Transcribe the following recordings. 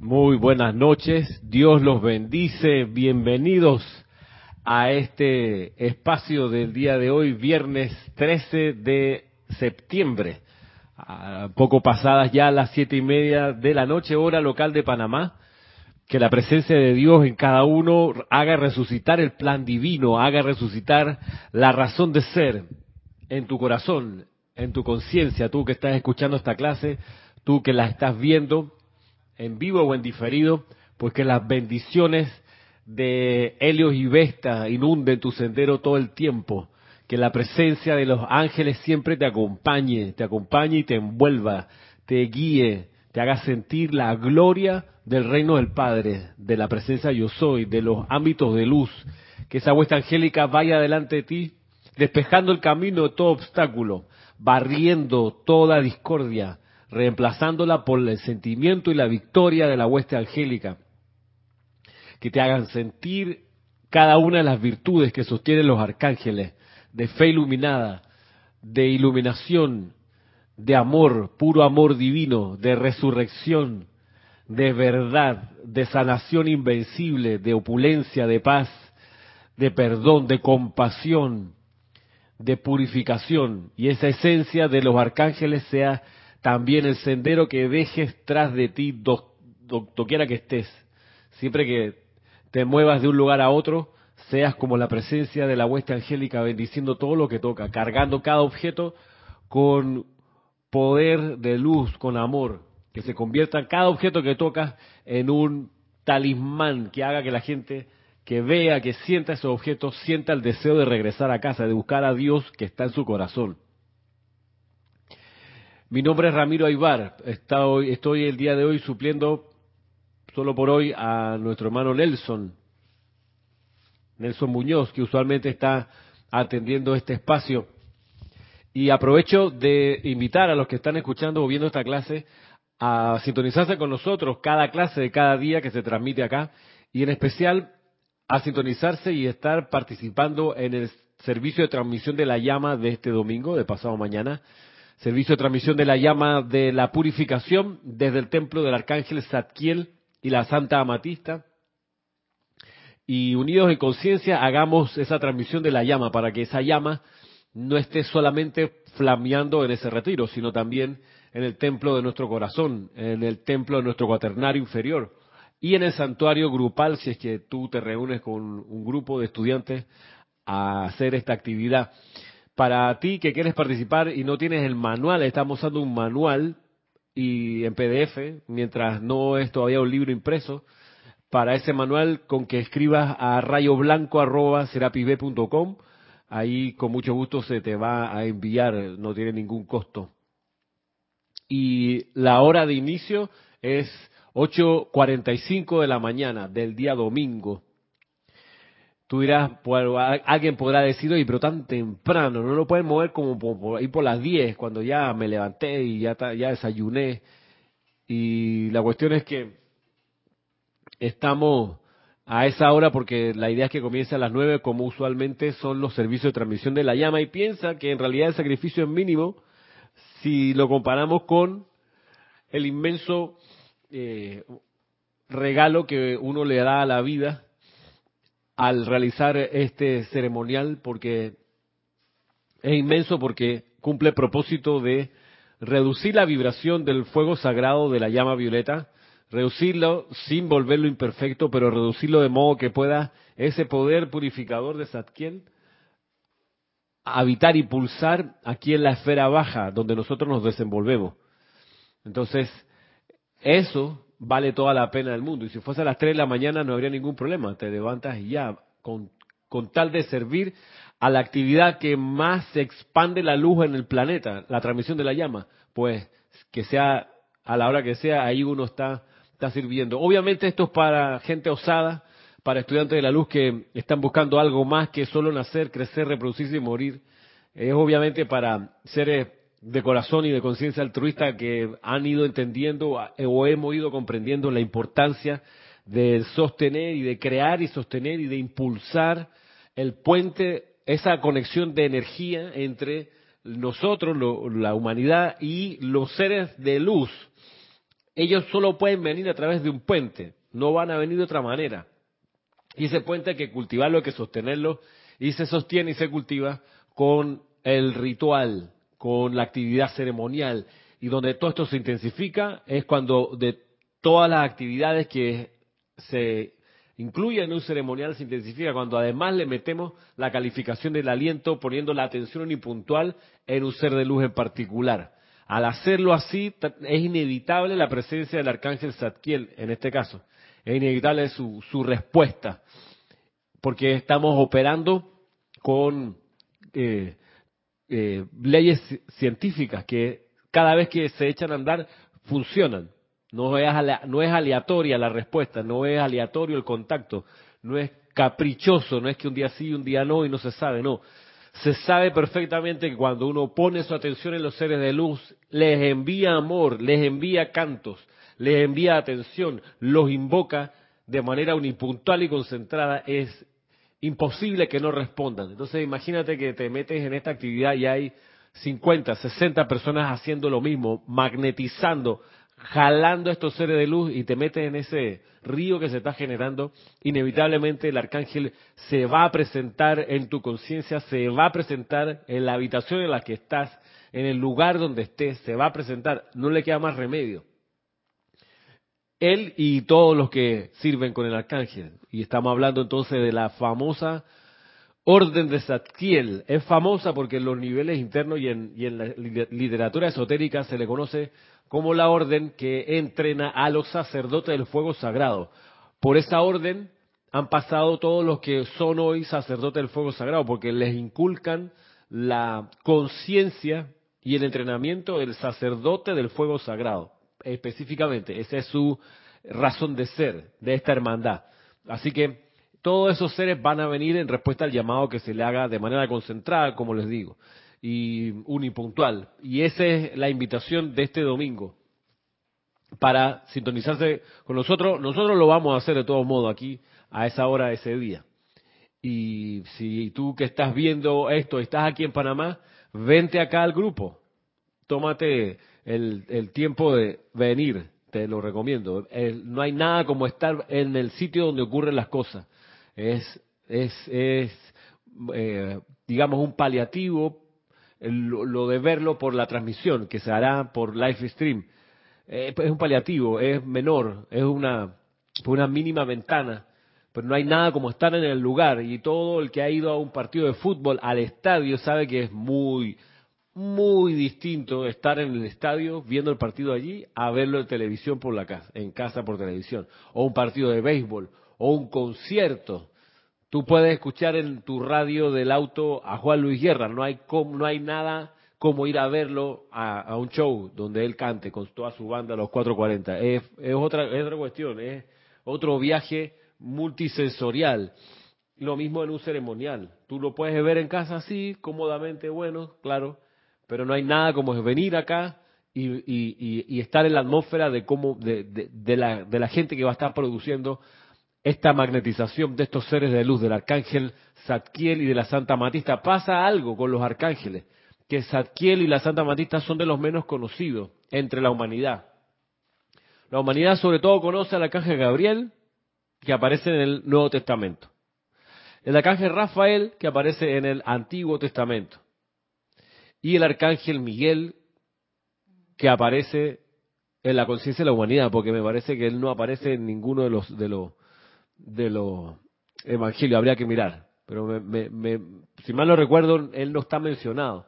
Muy buenas noches, Dios los bendice, bienvenidos a este espacio del día de hoy, viernes 13 de septiembre, poco pasadas ya las siete y media de la noche, hora local de Panamá. Que la presencia de Dios en cada uno haga resucitar el plan divino, haga resucitar la razón de ser en tu corazón, en tu conciencia, tú que estás escuchando esta clase, tú que la estás viendo en vivo o en diferido, pues que las bendiciones de Helios y Vesta inunden tu sendero todo el tiempo, que la presencia de los ángeles siempre te acompañe, te acompañe y te envuelva, te guíe, te haga sentir la gloria del reino del Padre, de la presencia yo soy, de los ámbitos de luz, que esa vuestra angélica vaya delante de ti, despejando el camino de todo obstáculo, barriendo toda discordia, reemplazándola por el sentimiento y la victoria de la hueste angélica, que te hagan sentir cada una de las virtudes que sostienen los arcángeles, de fe iluminada, de iluminación, de amor, puro amor divino, de resurrección, de verdad, de sanación invencible, de opulencia, de paz, de perdón, de compasión, de purificación. Y esa esencia de los arcángeles sea también el sendero que dejes tras de ti, doquiera que estés. Siempre que te muevas de un lugar a otro, seas como la presencia de la hueste angélica bendiciendo todo lo que toca, cargando cada objeto con poder de luz, con amor, que se convierta cada objeto que tocas en un talismán que haga que la gente que vea, que sienta esos objetos, sienta el deseo de regresar a casa, de buscar a Dios que está en su corazón. Mi nombre es Ramiro Aybar. Estoy el día de hoy supliendo solo por hoy a nuestro hermano Nelson, Nelson Muñoz, que usualmente está atendiendo este espacio. Y aprovecho de invitar a los que están escuchando o viendo esta clase a sintonizarse con nosotros cada clase de cada día que se transmite acá y en especial a sintonizarse y estar participando en el servicio de transmisión de la llama de este domingo, de pasado mañana, servicio de transmisión de la llama de la purificación desde el templo del arcángel Zadkiel y la Santa Amatista. Y unidos en conciencia hagamos esa transmisión de la llama para que esa llama no esté solamente flameando en ese retiro, sino también en el templo de nuestro corazón, en el templo de nuestro cuaternario inferior y en el santuario grupal si es que tú te reúnes con un grupo de estudiantes a hacer esta actividad. Para ti que quieres participar y no tienes el manual, estamos usando un manual y en PDF, mientras no es todavía un libro impreso, para ese manual con que escribas a rayoblanco.com, ahí con mucho gusto se te va a enviar, no tiene ningún costo. Y la hora de inicio es 8.45 de la mañana del día domingo. Tú dirás, pues, alguien podrá decir, oye, pero tan temprano, no lo pueden mover como por, ahí por las 10, cuando ya me levanté y ya, ya desayuné. Y la cuestión es que estamos a esa hora porque la idea es que comience a las 9, como usualmente son los servicios de transmisión de la llama, y piensa que en realidad el sacrificio es mínimo si lo comparamos con el inmenso eh, regalo que uno le da a la vida al realizar este ceremonial porque es inmenso porque cumple el propósito de reducir la vibración del fuego sagrado de la llama violeta, reducirlo sin volverlo imperfecto, pero reducirlo de modo que pueda ese poder purificador de Satkiel habitar y pulsar aquí en la esfera baja donde nosotros nos desenvolvemos. Entonces, eso vale toda la pena del mundo. Y si fuese a las 3 de la mañana no habría ningún problema. Te levantas y ya, con, con tal de servir a la actividad que más expande la luz en el planeta, la transmisión de la llama, pues que sea a la hora que sea, ahí uno está, está sirviendo. Obviamente esto es para gente osada, para estudiantes de la luz que están buscando algo más que solo nacer, crecer, reproducirse y morir. Es obviamente para seres de corazón y de conciencia altruista que han ido entendiendo o hemos ido comprendiendo la importancia de sostener y de crear y sostener y de impulsar el puente, esa conexión de energía entre nosotros, la humanidad y los seres de luz ellos solo pueden venir a través de un puente, no van a venir de otra manera. Y ese puente hay que cultivarlo, hay que sostenerlo, y se sostiene y se cultiva con el ritual, con la actividad ceremonial, y donde todo esto se intensifica es cuando de todas las actividades que se incluyen en un ceremonial se intensifica, cuando además le metemos la calificación del aliento, poniendo la atención unipuntual en un ser de luz en particular. Al hacerlo así, es inevitable la presencia del arcángel Zadkiel, en este caso. Es inevitable su, su respuesta, porque estamos operando con eh, eh, leyes científicas que cada vez que se echan a andar funcionan. No es, no es aleatoria la respuesta, no es aleatorio el contacto, no es caprichoso, no es que un día sí, un día no y no se sabe, no. Se sabe perfectamente que cuando uno pone su atención en los seres de luz, les envía amor, les envía cantos, les envía atención, los invoca de manera unipuntual y concentrada, es imposible que no respondan. Entonces imagínate que te metes en esta actividad y hay 50, 60 personas haciendo lo mismo, magnetizando, jalando estos seres de luz y te metes en ese río que se está generando, inevitablemente el arcángel se va a presentar en tu conciencia, se va a presentar en la habitación en la que estás, en el lugar donde estés, se va a presentar, no le queda más remedio. Él y todos los que sirven con el arcángel. Y estamos hablando entonces de la famosa orden de Zadkiel. Es famosa porque en los niveles internos y en, y en la literatura esotérica se le conoce como la orden que entrena a los sacerdotes del fuego sagrado. Por esa orden han pasado todos los que son hoy sacerdotes del fuego sagrado, porque les inculcan la conciencia y el entrenamiento del sacerdote del fuego sagrado. Específicamente, esa es su razón de ser, de esta hermandad. Así que todos esos seres van a venir en respuesta al llamado que se le haga de manera concentrada, como les digo y unipuntual. Y esa es la invitación de este domingo para sintonizarse con nosotros. Nosotros lo vamos a hacer de todos modos aquí a esa hora, ese día. Y si tú que estás viendo esto, estás aquí en Panamá, vente acá al grupo. Tómate el, el tiempo de venir, te lo recomiendo. no hay nada como estar en el sitio donde ocurren las cosas. Es, es, es eh, digamos, un paliativo lo de verlo por la transmisión que se hará por live stream. Eh, es un paliativo, es menor, es una, una mínima ventana, pero no hay nada como estar en el lugar y todo el que ha ido a un partido de fútbol al estadio sabe que es muy, muy distinto estar en el estadio viendo el partido allí a verlo en televisión por la casa, en casa por televisión, o un partido de béisbol, o un concierto. Tú puedes escuchar en tu radio del auto a Juan Luis Guerra, no hay, no hay nada como ir a verlo a, un show donde él cante con toda su banda los 440. Es, es, otra, es otra cuestión, es otro viaje multisensorial. Lo mismo en un ceremonial. Tú lo puedes ver en casa así, cómodamente, bueno, claro, pero no hay nada como venir acá y, estar en la atmósfera de cómo de, la, de la gente que va a estar produciendo esta magnetización de estos seres de luz, del arcángel Zadkiel y de la Santa Matista. Pasa algo con los arcángeles, que Zadkiel y la Santa Matista son de los menos conocidos entre la humanidad. La humanidad sobre todo conoce al arcángel Gabriel, que aparece en el Nuevo Testamento. El arcángel Rafael, que aparece en el Antiguo Testamento. Y el arcángel Miguel, que aparece en la conciencia de la humanidad, porque me parece que él no aparece en ninguno de los, de los de los evangelios, habría que mirar. Pero me, si mal no recuerdo, él no está mencionado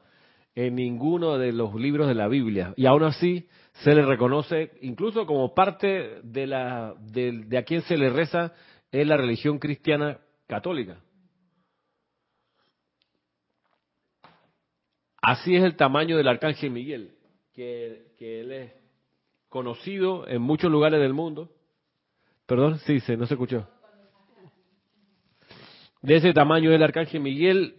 en ninguno de los libros de la Biblia. Y aún así se le reconoce, incluso como parte de, la, de, a quien se le reza en la religión cristiana católica. Así es el tamaño del arcángel Miguel, que, él es conocido en muchos lugares del mundo. Perdón, sí, se, no se escuchó de ese tamaño es el arcángel Miguel,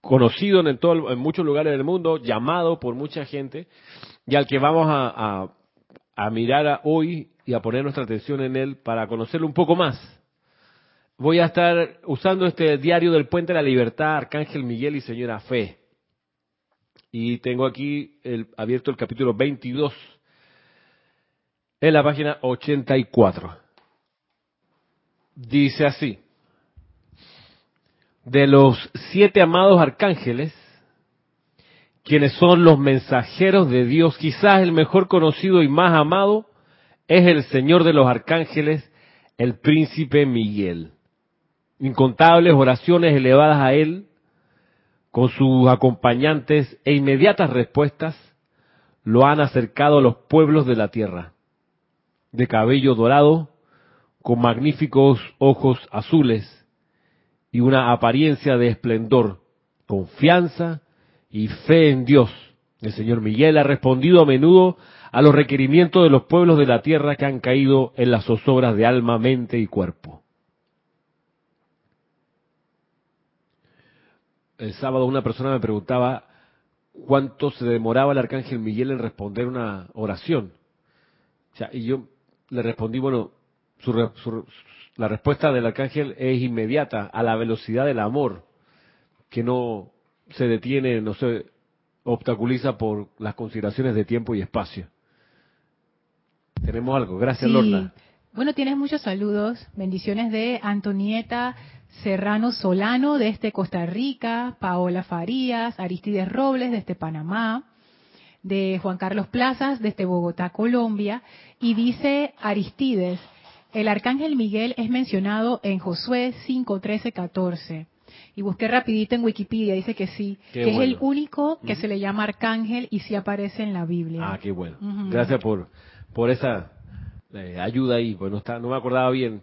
conocido en, todo, en muchos lugares del mundo, llamado por mucha gente, y al que vamos a, a, mirar hoy y a poner nuestra atención en él para conocerlo un poco más. Voy a estar usando este diario del Puente de la Libertad, Arcángel Miguel y Señora Fe. Y tengo aquí el, abierto el capítulo 22. en la página 84. Dice así, de los siete amados arcángeles, quienes son los mensajeros de Dios, quizás el mejor conocido y más amado es el Señor de los arcángeles, el príncipe Miguel. Incontables oraciones elevadas a él, con sus acompañantes e inmediatas respuestas, lo han acercado a los pueblos de la tierra. De cabello dorado, con magníficos ojos azules y una apariencia de esplendor, confianza y fe en Dios. El señor Miguel ha respondido a menudo a los requerimientos de los pueblos de la tierra que han caído en las zozobras de alma, mente y cuerpo. El sábado una persona me preguntaba cuánto se demoraba el arcángel Miguel en responder una oración. y yo le respondí, bueno, la respuesta del arcángel es inmediata, a la velocidad del amor, que no se detiene, no se obstaculiza por las consideraciones de tiempo y espacio. Tenemos algo. Gracias, Lorna. Bueno, tienes muchos saludos. Bendiciones de Antonieta Serrano Solano desde Costa Rica, Paola Farías, Aristides Robles desde Panamá, de Juan Carlos Plazas desde Bogotá, Colombia. Y dice Aristides, el arcángel Miguel es mencionado en Josué 5, 13, 14. Y busqué rapidito en Wikipedia, dice que sí, que es el único que se le llama arcángel y sí aparece en la Biblia. Ah, qué bueno. Gracias por, por esa eh, ayuda ahí, pues no, está, no me acordaba bien.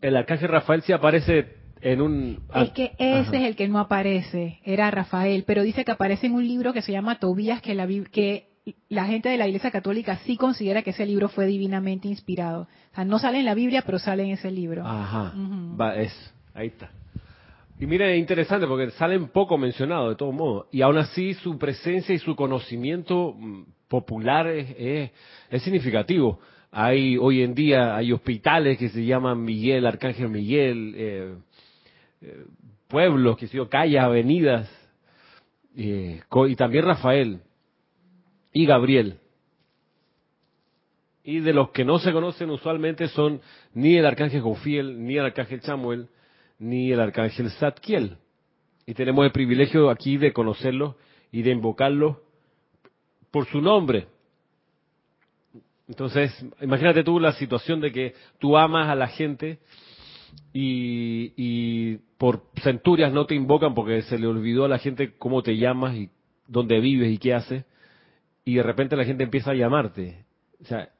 El arcángel Rafael sí aparece en un... Es que ese es el que no aparece, era Rafael, pero dice que aparece en un libro que se llama Tobías, que la, que la gente de la Iglesia Católica sí considera que ese libro fue divinamente inspirado. O sea, no sale en la Biblia, pero sale en ese libro. Ajá, Va, es, ahí está. Y mire, es interesante porque salen poco mencionados de todos modos. Y aún así su presencia y su conocimiento mm, popular es, es, significativo. Hay hoy en día hay hospitales que se llaman Miguel, Arcángel Miguel, eh, pueblos, que se yo, calles, avenidas, eh, y también Rafael y Gabriel. Y de los que no se conocen usualmente son ni el arcángel Jofiel, ni el arcángel Samuel, ni el arcángel Zadkiel. Y tenemos el privilegio aquí de conocerlos y de invocarlos por su nombre. Entonces, imagínate tú la situación de que tú amas a la gente y, por centurias no te invocan porque se le olvidó a la gente cómo te llamas y dónde vives y qué haces, y de repente la gente empieza a llamarte. O sea,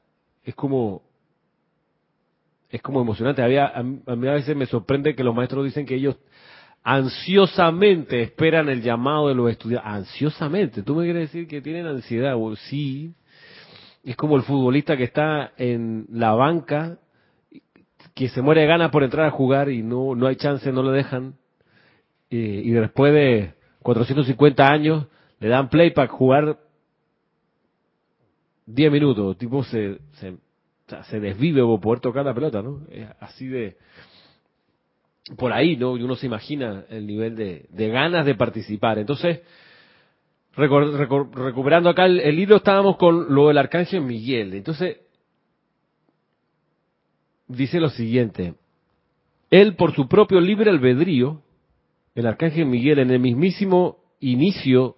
es como es como emocionante. Había, a, mí a veces me sorprende que los maestros dicen que ellos ansiosamente esperan el llamado de los estudiantes. Ansiosamente. ¿Tú me quieres decir que tienen ansiedad? sí. Es como el futbolista que está en la banca, que se muere de ganas por entrar a jugar y no, no hay chance, no le dejan. Y, después de 450 años le dan play para jugar 10 minutos. tipo se, se, se desvive por poder tocar la pelota, ¿no? Es así de por ahí, ¿no? Y uno se imagina el nivel de, ganas de participar. Entonces, recuperando acá el, el, libro, estábamos con lo del arcángel Miguel. Entonces, dice lo siguiente. Él, por su propio libre albedrío, el arcángel Miguel, en el mismísimo inicio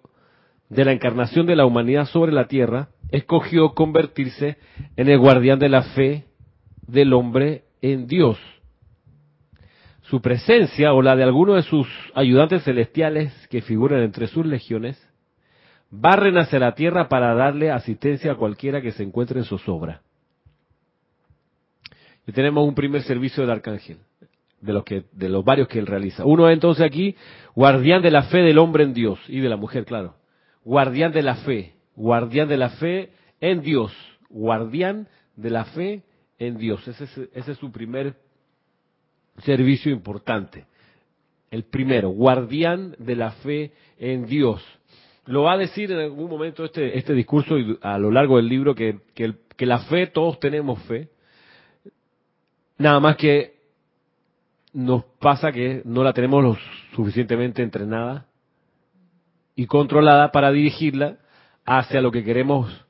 de la encarnación de la humanidad sobre la tierra, escogió convertirse en el guardián de la fe del hombre en Dios su presencia o la de alguno de sus ayudantes celestiales que figuran entre sus legiones, barren hacia la tierra para darle asistencia a cualquiera que se encuentre en zozobra. Y tenemos un primer servicio del arcángel, de los, que, de los varios que él realiza. Uno es entonces aquí, guardián de la fe del hombre en Dios, y de la mujer, claro. Guardián de la fe, guardián de la fe en Dios, guardián de la fe en Dios. Ese es, ese es su primer servicio importante. El primero, guardián de la fe en Dios. Lo va a decir en algún momento este, este discurso y a lo largo del libro que, que, que la fe, todos tenemos fe. Nada más que nos pasa que no la tenemos lo suficientemente entrenada y controlada para dirigirla hacia lo que queremos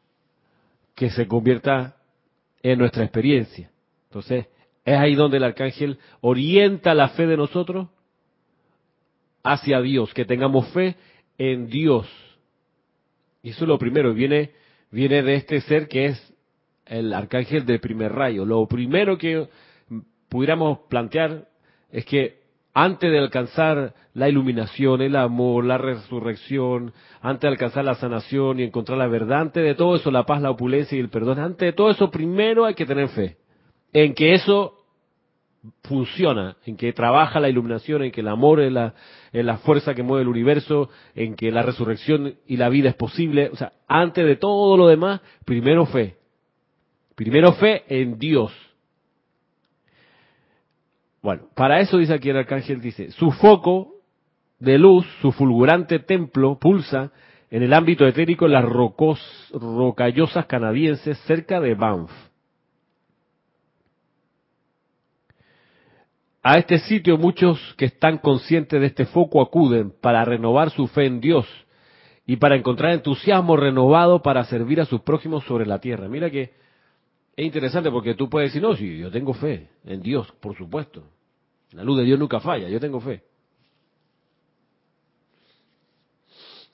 que se convierta en nuestra experiencia. Entonces, es ahí donde el arcángel orienta la fe de nosotros hacia Dios, que tengamos fe en Dios. Y eso es lo primero, viene, viene de este ser que es el arcángel del primer rayo. Lo primero que pudiéramos plantear es que antes de alcanzar la iluminación, el amor, la resurrección, antes de alcanzar la sanación y encontrar la verdad, antes de todo eso, la paz, la opulencia y el perdón, antes de todo eso, primero hay que tener fe en que eso funciona, en que trabaja la iluminación, en que el amor es la, es la fuerza que mueve el universo, en que la resurrección y la vida es posible. O sea, antes de todo lo demás, primero fe. Primero fe en Dios. Bueno, para eso dice aquí el arcángel, dice, su foco de luz, su fulgurante templo, pulsa en el ámbito etérico las rocos, rocallosas canadienses cerca de Banff. A este sitio muchos que están conscientes de este foco acuden para renovar su fe en Dios y para encontrar entusiasmo renovado para servir a sus prójimos sobre la tierra. Mira que es interesante porque tú puedes decir, no, sí, yo tengo fe en Dios, por supuesto. La luz de Dios nunca falla, yo tengo fe.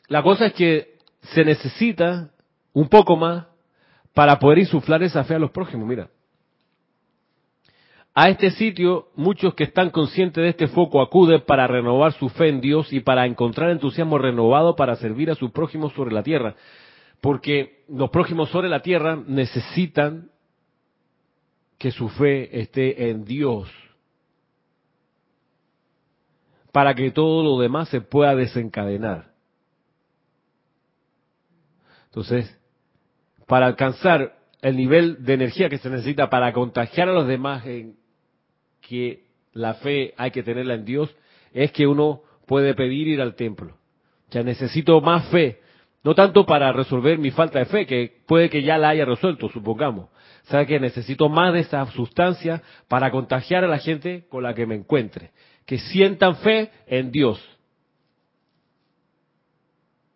La cosa es que se necesita un poco más para poder insuflar esa fe a los prójimos. Mira, a este sitio, muchos que están conscientes de este foco acuden para renovar su fe en Dios y para encontrar entusiasmo renovado para servir a sus prójimos sobre la tierra. Porque los prójimos sobre la tierra necesitan que su fe esté en Dios para que todo lo demás se pueda desencadenar. Entonces, para alcanzar el nivel de energía que se necesita para contagiar a los demás en que la fe hay que tenerla en Dios, es que uno puede pedir ir al templo. Sea, necesito más fe, no tanto para resolver mi falta de fe, que puede que ya la haya resuelto, supongamos. ¿Sabe que necesito más de esa sustancia para contagiar a la gente con la que me encuentre? Que sientan fe en Dios.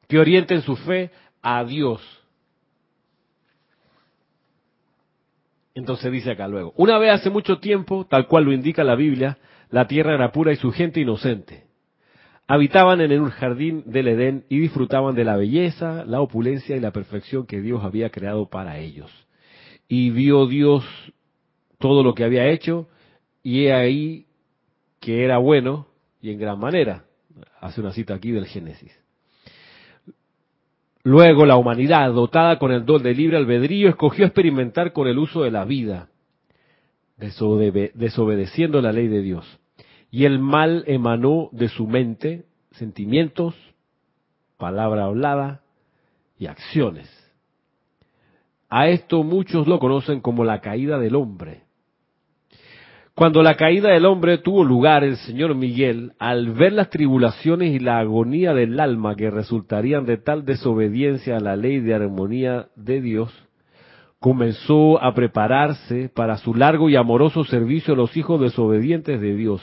Que orienten su fe a Dios. Entonces dice acá luego, una vez hace mucho tiempo, tal cual lo indica la Biblia, la tierra era pura y su gente inocente. Habitaban en un jardín del Edén y disfrutaban de la belleza, la opulencia y la perfección que Dios había creado para ellos. Y vio Dios todo lo que había hecho y he ahí que era bueno y en gran manera. Hace una cita aquí del Génesis. Luego la humanidad, dotada con el don de libre albedrío, escogió experimentar con el uso de la vida, desobedeciendo la ley de Dios. Y el mal emanó de su mente sentimientos, palabra hablada y acciones. A esto muchos lo conocen como la caída del hombre. Cuando la caída del hombre tuvo lugar, el señor Miguel, al ver las tribulaciones y la agonía del alma que resultarían de tal desobediencia a la ley de armonía de Dios, comenzó a prepararse para su largo y amoroso servicio a los hijos desobedientes de Dios.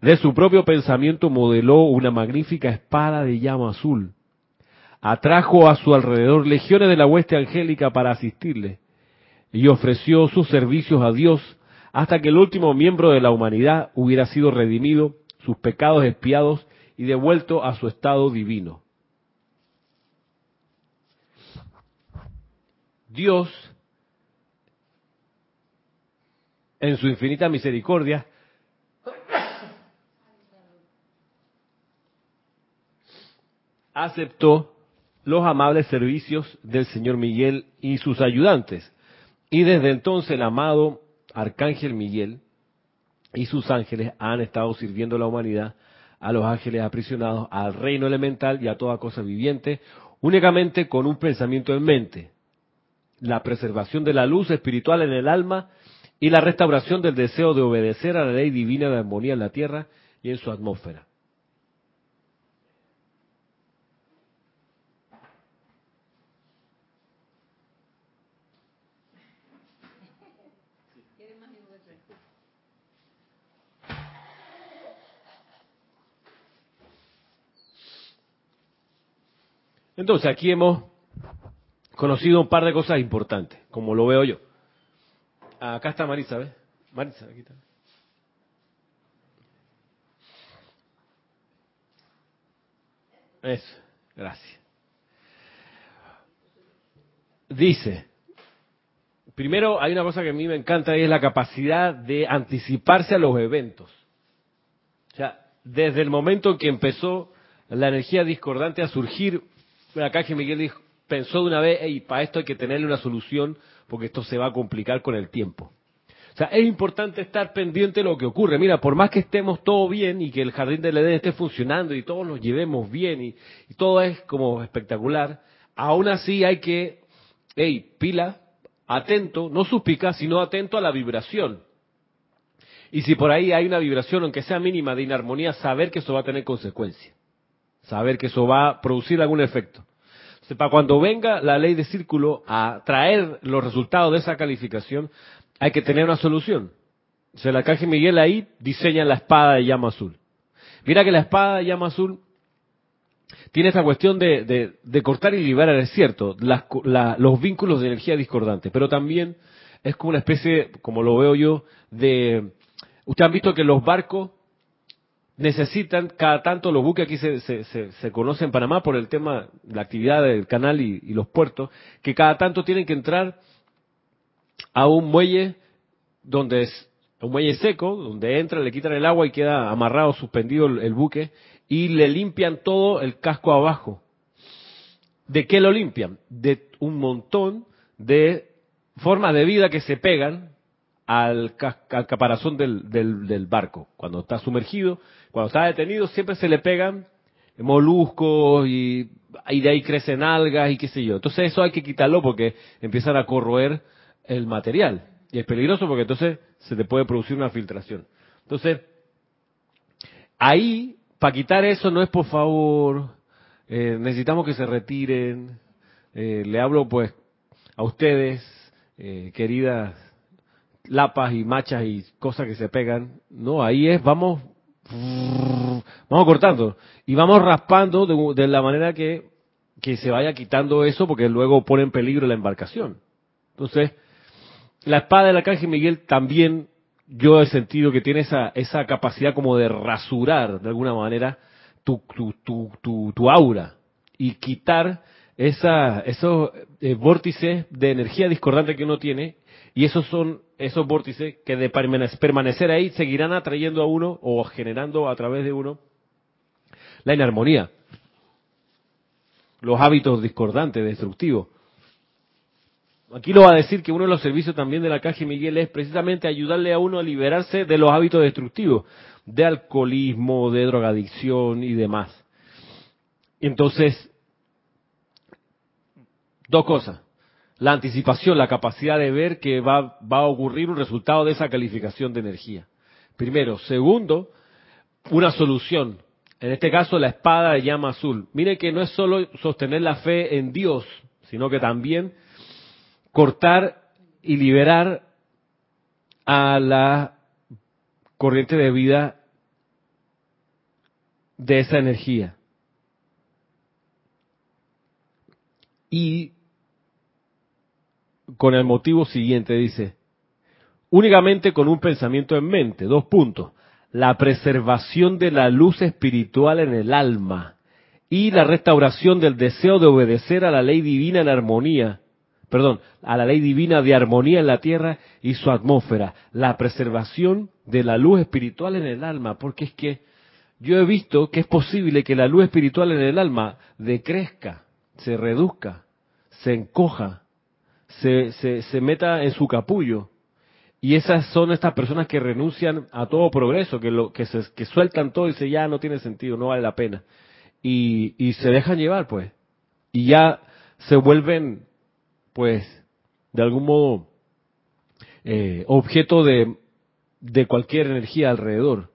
De su propio pensamiento modeló una magnífica espada de llama azul. Atrajo a su alrededor legiones de la hueste angélica para asistirle y ofreció sus servicios a Dios hasta que el último miembro de la humanidad hubiera sido redimido, sus pecados expiados y devuelto a su estado divino. Dios, en su infinita misericordia, aceptó los amables servicios del señor Miguel y sus ayudantes. Y desde entonces el amado Arcángel Miguel y sus ángeles han estado sirviendo a la humanidad, a los ángeles aprisionados, al reino elemental y a toda cosa viviente, únicamente con un pensamiento en mente, la preservación de la luz espiritual en el alma y la restauración del deseo de obedecer a la ley divina de armonía en la tierra y en su atmósfera. Entonces, aquí hemos conocido un par de cosas importantes, como lo veo yo. Acá está Marisa, ¿ves? Marisa, aquí está. Eso, gracias. Dice, primero hay una cosa que a mí me encanta y es la capacidad de anticiparse a los eventos. O sea, desde el momento en que empezó la energía discordante a surgir, acá que Miguel dijo, pensó de una vez, y para esto hay que tenerle una solución porque esto se va a complicar con el tiempo. O sea, es importante estar pendiente de lo que ocurre. Mira, por más que estemos todo bien y que el jardín del Edén esté funcionando y todos nos llevemos bien y, todo es como espectacular, aún así hay que, hey, pila, atento, no suspicaz, sino atento a la vibración. Y si por ahí hay una vibración, aunque sea mínima, de inarmonía, saber que eso va a tener consecuencias. Saber que eso va a producir algún efecto. Entonces, para cuando venga la ley de círculo a traer los resultados de esa calificación, hay que tener una solución. Se la caje Miguel ahí diseña la espada de llama azul. Mira que la espada de llama azul tiene esta cuestión de, cortar y liberar, es cierto, los vínculos de energía discordante, pero también es como una especie, como lo veo yo, de... Ustedes han visto que los barcos necesitan cada tanto, los buques aquí se, se, se, conoce en Panamá por el tema, la actividad del canal y, los puertos, que cada tanto tienen que entrar a un muelle donde es un muelle seco, donde entra, le quitan el agua y queda amarrado, suspendido el buque, y le limpian todo el casco abajo. ¿De qué lo limpian? De un montón de formas de vida que se pegan al, caparazón del, del, barco. Cuando está sumergido, cuando está detenido, siempre se le pegan moluscos y, de ahí crecen algas y qué sé yo. Entonces eso hay que quitarlo porque empiezan a corroer el material. Y es peligroso porque entonces se te puede producir una filtración. Entonces, ahí para quitar eso no es por favor, eh, necesitamos que se retiren. Eh, le hablo pues a ustedes, eh, queridas lapas y machas y cosas que se pegan. No, ahí es, vamos, vamos cortando y vamos raspando de, la manera que, que se vaya quitando eso porque luego pone en peligro la embarcación. Entonces, la espada del arcángel Miguel también yo he sentido que tiene esa, esa capacidad como de rasurar de alguna manera tu, tu, tu, tu, aura y quitar esa, esos eh, vórtices de energía discordante que uno tiene y esos son esos vórtices que de permanecer ahí seguirán atrayendo a uno o generando a través de uno la inarmonía, los hábitos discordantes, destructivos. Aquí lo va a decir que uno de los servicios también de la caja Miguel es precisamente ayudarle a uno a liberarse de los hábitos destructivos, de alcoholismo, de drogadicción y demás. Entonces, dos cosas. La anticipación, la capacidad de ver que va, va a ocurrir un resultado de esa calificación de energía. Primero. Segundo, una solución. En este caso, la espada de llama azul. Mire que no es solo sostener la fe en Dios, sino que también cortar y liberar a la corriente de vida de esa energía. Y con el motivo siguiente dice, únicamente con un pensamiento en mente, dos puntos, la preservación de la luz espiritual en el alma y la restauración del deseo de obedecer a la ley divina en armonía perdón, a la ley divina de armonía en la tierra y su atmósfera, la preservación de la luz espiritual en el alma, porque es que yo he visto que es posible que la luz espiritual en el alma decrezca, se reduzca, se encoja, se, se, se meta en su capullo. Y esas son estas personas que renuncian a todo progreso, que, lo, que, se, que sueltan todo y dicen ya no tiene sentido, no vale la pena. Y, y se dejan llevar, pues. Y ya se vuelven pues, de algún modo, eh, objeto de, de cualquier energía alrededor.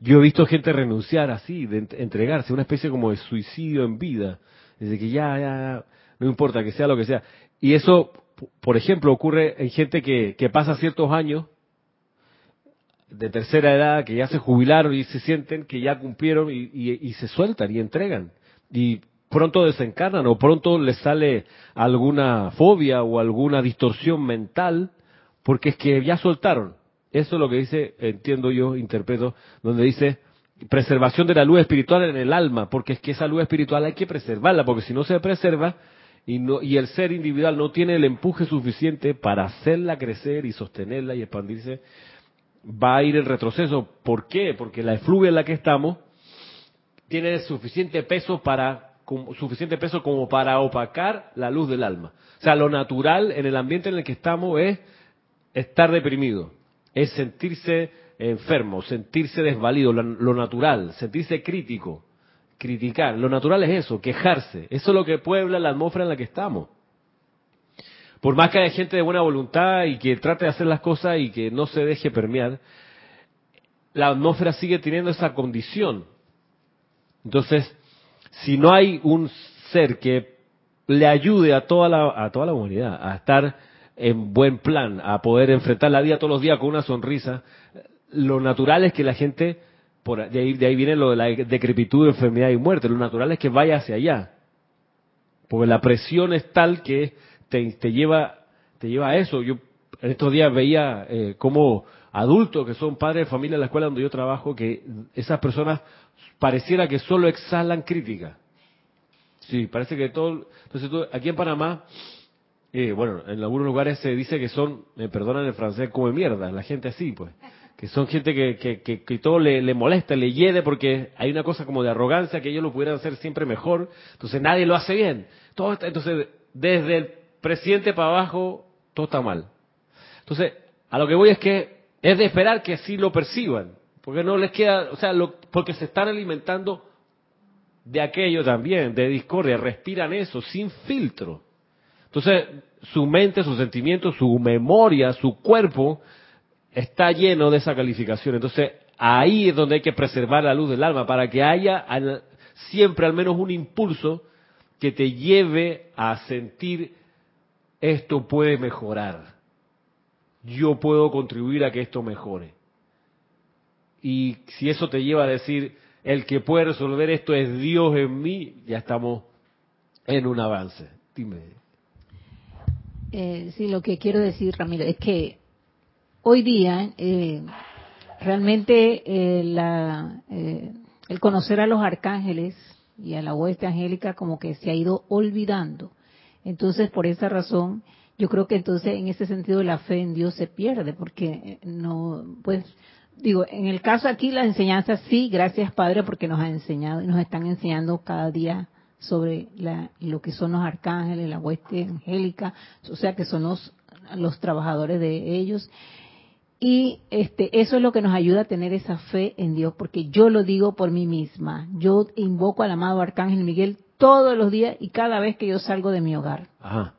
Yo he visto gente renunciar así, de entregarse, una especie como de suicidio en vida, desde que ya, ya, no importa que sea lo que sea. Y eso, por ejemplo, ocurre en gente que, pasa ciertos años de tercera edad, que ya se jubilaron y se sienten que ya cumplieron y, y se sueltan y entregan. Y pronto desencarnan o pronto les sale alguna fobia o alguna distorsión mental porque es que ya soltaron. Eso es lo que dice, entiendo yo, interpreto, donde dice preservación de la luz espiritual en el alma, porque es que esa luz espiritual hay que preservarla, porque si no se preserva y, no, y el ser individual no tiene el empuje suficiente para hacerla crecer y sostenerla y expandirse, va a ir el retroceso. ¿Por qué? Porque la efluvia en la que estamos tiene suficiente peso para suficiente peso como para opacar la luz del alma. O sea, lo natural en el ambiente en el que estamos es estar deprimido, es sentirse enfermo, sentirse desvalido, lo, natural, sentirse crítico, criticar. Lo natural es eso, quejarse. Eso es lo que puebla la atmósfera en la que estamos. Por más que haya gente de buena voluntad y que trate de hacer las cosas y que no se deje permear, la atmósfera sigue teniendo esa condición. Entonces, si no hay un ser que le ayude a toda la, a toda la humanidad a estar en buen plan, a poder enfrentar la vida todos los días con una sonrisa, lo natural es que la gente, por, de, ahí, de ahí viene lo de la decrepitud, enfermedad y muerte, lo natural es que vaya hacia allá. Porque la presión es tal que te, te lleva te lleva a eso. Yo en estos días veía eh, como adultos que son padres de familia en la escuela donde yo trabajo, que esas personas pareciera que solo exhalan crítica. Sí, parece que todo... Entonces, aquí en Panamá, eh, bueno, en algunos lugares se dice que son, me perdonan el francés, como mierda, la gente así, pues que son gente que, que, todo le, molesta, le hiede porque hay una cosa como de arrogancia que ellos lo pudieran hacer siempre mejor, entonces nadie lo hace bien. Todo entonces, desde el presidente para abajo, todo está mal. Entonces, a lo que voy es que es de esperar que así lo perciban, porque no les queda, o sea, porque se están alimentando de aquello también, de discordia, respiran eso sin filtro. Entonces, su mente, sus sentimientos, su memoria, su cuerpo está lleno de esa calificación. Entonces, ahí es donde hay que preservar la luz del alma, para que haya siempre al menos un impulso que te lleve a sentir esto puede mejorar. Yo puedo contribuir a que esto mejore. Y si eso te lleva a decir, el que puede resolver esto es Dios en mí, ya estamos en un avance. Dime. Eh, sí, lo que quiero decir, Ramiro, es que hoy día eh, realmente eh, la, eh, el conocer a los arcángeles y a la hueste angélica como que se ha ido olvidando. Entonces, por esa razón, yo creo que entonces en ese sentido la fe en Dios se pierde, porque no, pues, digo, en el caso aquí las enseñanzas sí, gracias Padre, porque nos ha enseñado y nos están enseñando cada día sobre la, lo que son los arcángeles, la hueste angélica, o sea que son los, los trabajadores de ellos. Y este, eso es lo que nos ayuda a tener esa fe en Dios, porque yo lo digo por mí misma. Yo invoco al amado Arcángel Miguel todos los días y cada vez que yo salgo de mi hogar.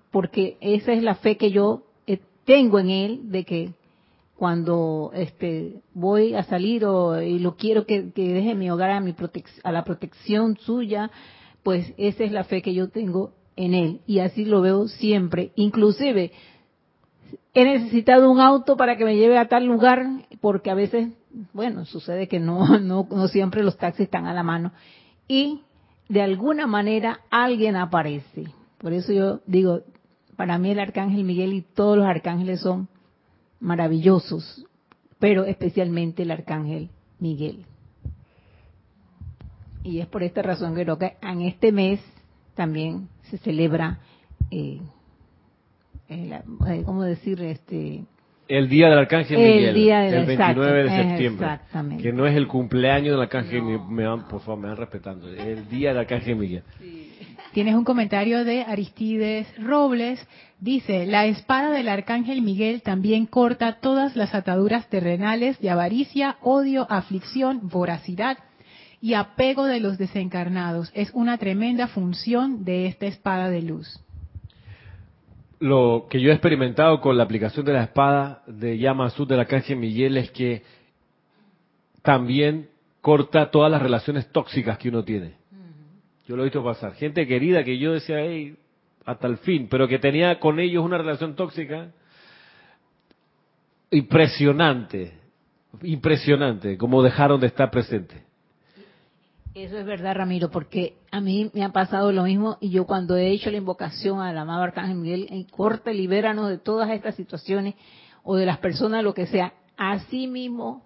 Porque esa es la fe que yo eh, tengo en él, de que cuando este, voy a salir o, y lo quiero que, deje mi hogar a, mi a la protección suya, pues esa es la fe que yo tengo en él. Y así lo veo siempre. Inclusive, he necesitado un auto para que me lleve a tal lugar, porque a veces, bueno, sucede que no, no, no siempre los taxis están a la mano. Y de alguna manera alguien aparece. Por eso yo digo, para mí el arcángel Miguel y todos los arcángeles son maravillosos, pero especialmente el arcángel Miguel. Y es por esta razón que en este mes también se celebra eh, eh, eh, ¿cómo decir? este el día del Arcángel Miguel, el, día el 29 de septiembre, que no es el cumpleaños del Arcángel Miguel, me van, por favor, me van respetando, el día del Arcángel Miguel. Tienes un comentario de Aristides Robles, dice, la espada del Arcángel Miguel también corta todas las ataduras terrenales de avaricia, odio, aflicción, voracidad y apego de los desencarnados. Es una tremenda función de esta espada de luz lo que yo he experimentado con la aplicación de la espada de llama azul de la caja Miguel es que también corta todas las relaciones tóxicas que uno tiene. Yo lo he visto pasar. Gente querida que yo decía, hey, hasta el fin, pero que tenía con ellos una relación tóxica impresionante, impresionante, como dejaron de estar presentes. Eso es verdad, Ramiro, porque a mí me ha pasado lo mismo y yo cuando he hecho la invocación al amado Arcángel Miguel, en corte, libéranos de todas estas situaciones, o de las personas, lo que sea, así mismo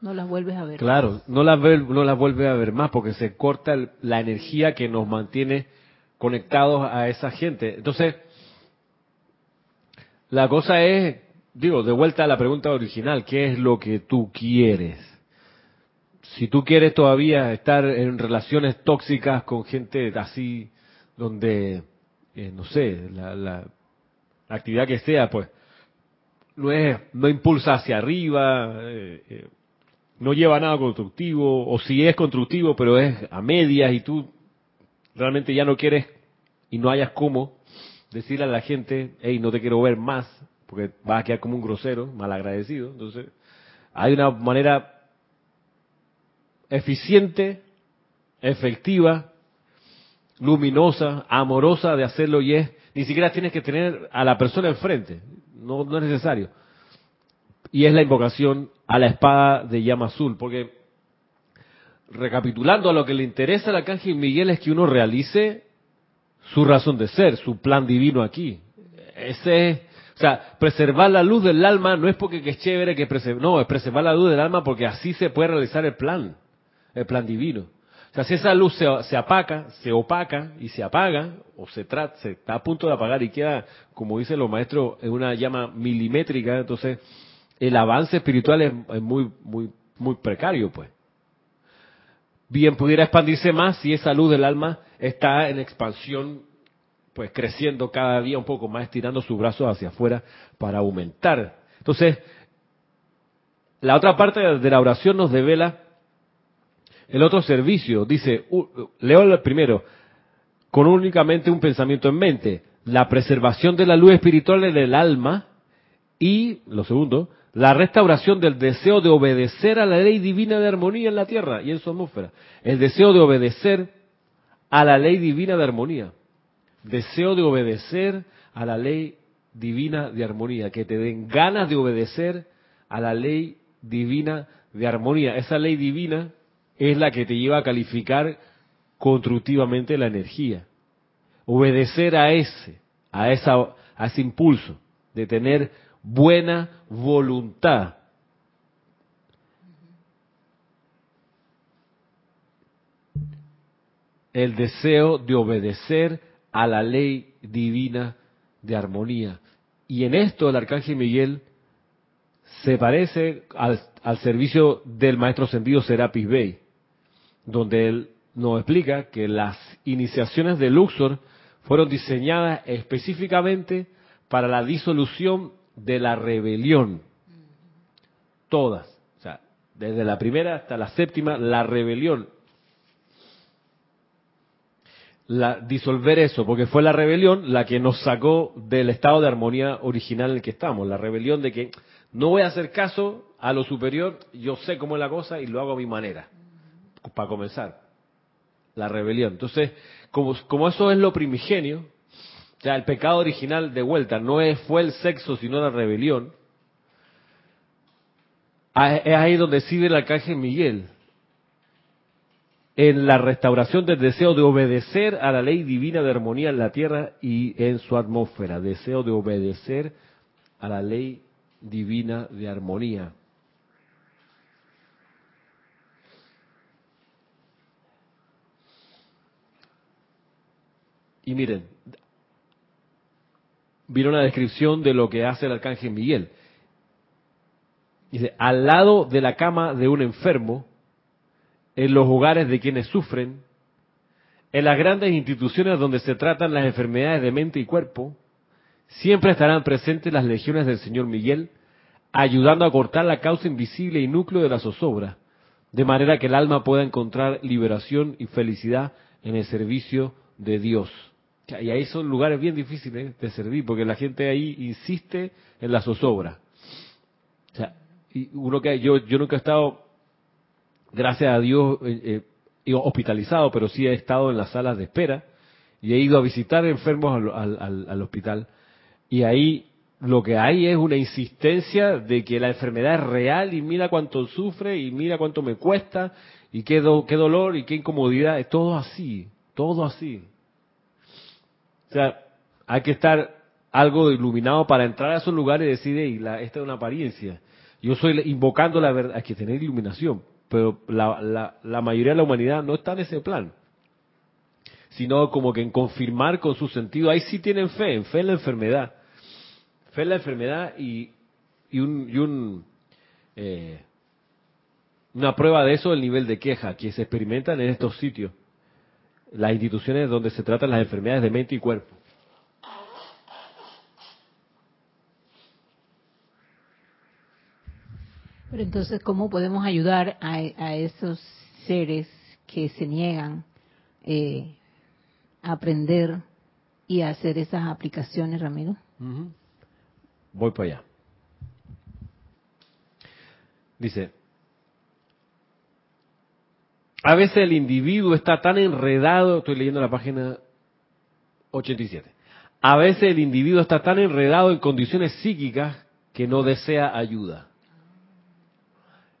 no las vuelves a ver. Claro, no las, no las vuelves a ver más porque se corta la energía que nos mantiene conectados a esa gente. Entonces, la cosa es, digo, de vuelta a la pregunta original, ¿qué es lo que tú quieres? Si tú quieres todavía estar en relaciones tóxicas con gente así, donde, eh, no sé, la, actividad que sea, pues, no es, no impulsa hacia arriba, eh, eh, no lleva nada constructivo, o si es constructivo, pero es a medias y tú realmente ya no quieres y no hayas cómo decirle a la gente, hey, no te quiero ver más, porque vas a quedar como un grosero, malagradecido. Entonces, hay una manera eficiente, efectiva, luminosa, amorosa de hacerlo y es, ni siquiera tienes que tener a la persona enfrente, no, no es necesario. Y es la invocación a la espada de llama azul, porque recapitulando a lo que le interesa al arcángel Miguel es que uno realice su razón de ser, su plan divino aquí. Ese es, o sea, preservar la luz del alma no es porque que es chévere que no, es preservar la luz del alma porque así se puede realizar el plan, el plan divino. O sea, si esa luz se, se apaga, se opaca y se apaga, o se trata, se está a punto de apagar y queda, como dicen los maestros, en una llama milimétrica, entonces el avance espiritual es, muy, muy, muy precario, pues. Bien pudiera expandirse más si esa luz del alma está en expansión, pues creciendo cada día un poco más, estirando sus brazos hacia afuera para aumentar. Entonces, la otra parte de la oración nos devela el otro servicio. Dice, leo el primero, con únicamente un pensamiento en mente, la preservación de la luz espiritual en el alma y, lo segundo, la restauración del deseo de obedecer a la ley divina de armonía en la tierra y en su atmósfera. El deseo de obedecer a la ley divina de armonía. Deseo de obedecer a la ley divina de armonía. Que te den ganas de obedecer a la ley divina de armonía. Esa ley divina es la que te lleva a calificar constructivamente la energía. Obedecer a ese, a, esa, a ese impulso de tener buena voluntad. El deseo de obedecer a la ley divina de armonía. Y en esto el arcángel Miguel se parece al, servicio del maestro sentido Serapis Bey, donde él nos explica que las iniciaciones de Luxor fueron diseñadas específicamente para la disolución de la rebelión. Todas. O sea, desde la primera hasta la séptima, la rebelión. La, disolver eso, porque fue la rebelión la que nos sacó del estado de armonía original en el que estamos. La rebelión de que no voy a hacer caso a lo superior, yo sé cómo es la cosa y lo hago a mi manera. Para comenzar. La rebelión. Entonces, como, como eso es lo primigenio, o sea, el pecado original de vuelta no fue el sexo, sino la rebelión. Ah, es ahí donde sirve el arcángel Miguel. En la restauración del deseo de obedecer a la ley divina de armonía en la tierra y en su atmósfera. Deseo de obedecer a la ley divina de armonía. Y miren, vino una descripción de lo que hace el arcángel Miguel. Dice, al lado de la cama de un enfermo, en los hogares de quienes sufren, en las grandes instituciones donde se tratan las enfermedades de mente y cuerpo, siempre estarán presentes las legiones del Señor Miguel, ayudando a cortar la causa invisible y núcleo de la zozobra, de manera que el alma pueda encontrar liberación y felicidad en el servicio de Dios. Y ahí son lugares bien difíciles de servir, porque la gente ahí insiste en la zozobra. O sea, y uno que yo, yo nunca he estado, gracias a Dios, eh, eh, hospitalizado, pero sí he estado en las salas de espera y he ido a visitar enfermos al, al, al, hospital. Y ahí lo que hay es una insistencia de que la enfermedad es real y mira cuánto sufre y mira cuánto me cuesta y qué, qué dolor y qué incomodidad. Es todo así, todo así. Sea, hay que estar algo iluminado para entrar a esos lugares y decir, y la, esta es una apariencia. Yo soy invocando la verdad, hay que tener iluminación, pero la, la, la mayoría de la humanidad no está en ese plan, sino como que en confirmar con su sentido, ahí sí tienen fe, en fe en la enfermedad, fe en la enfermedad y, y un, y un eh, una prueba de eso el nivel de queja que se experimentan en estos sitios, las instituciones donde se tratan las enfermedades de mente y cuerpo. Pero entonces, ¿cómo podemos ayudar a, esos seres que se niegan eh, a aprender y a hacer esas aplicaciones, Ramiro? Voy para allá. Dice, a veces el individuo está tan enredado, estoy leyendo la página 87, a veces el individuo está tan enredado en condiciones psíquicas que no desea ayuda.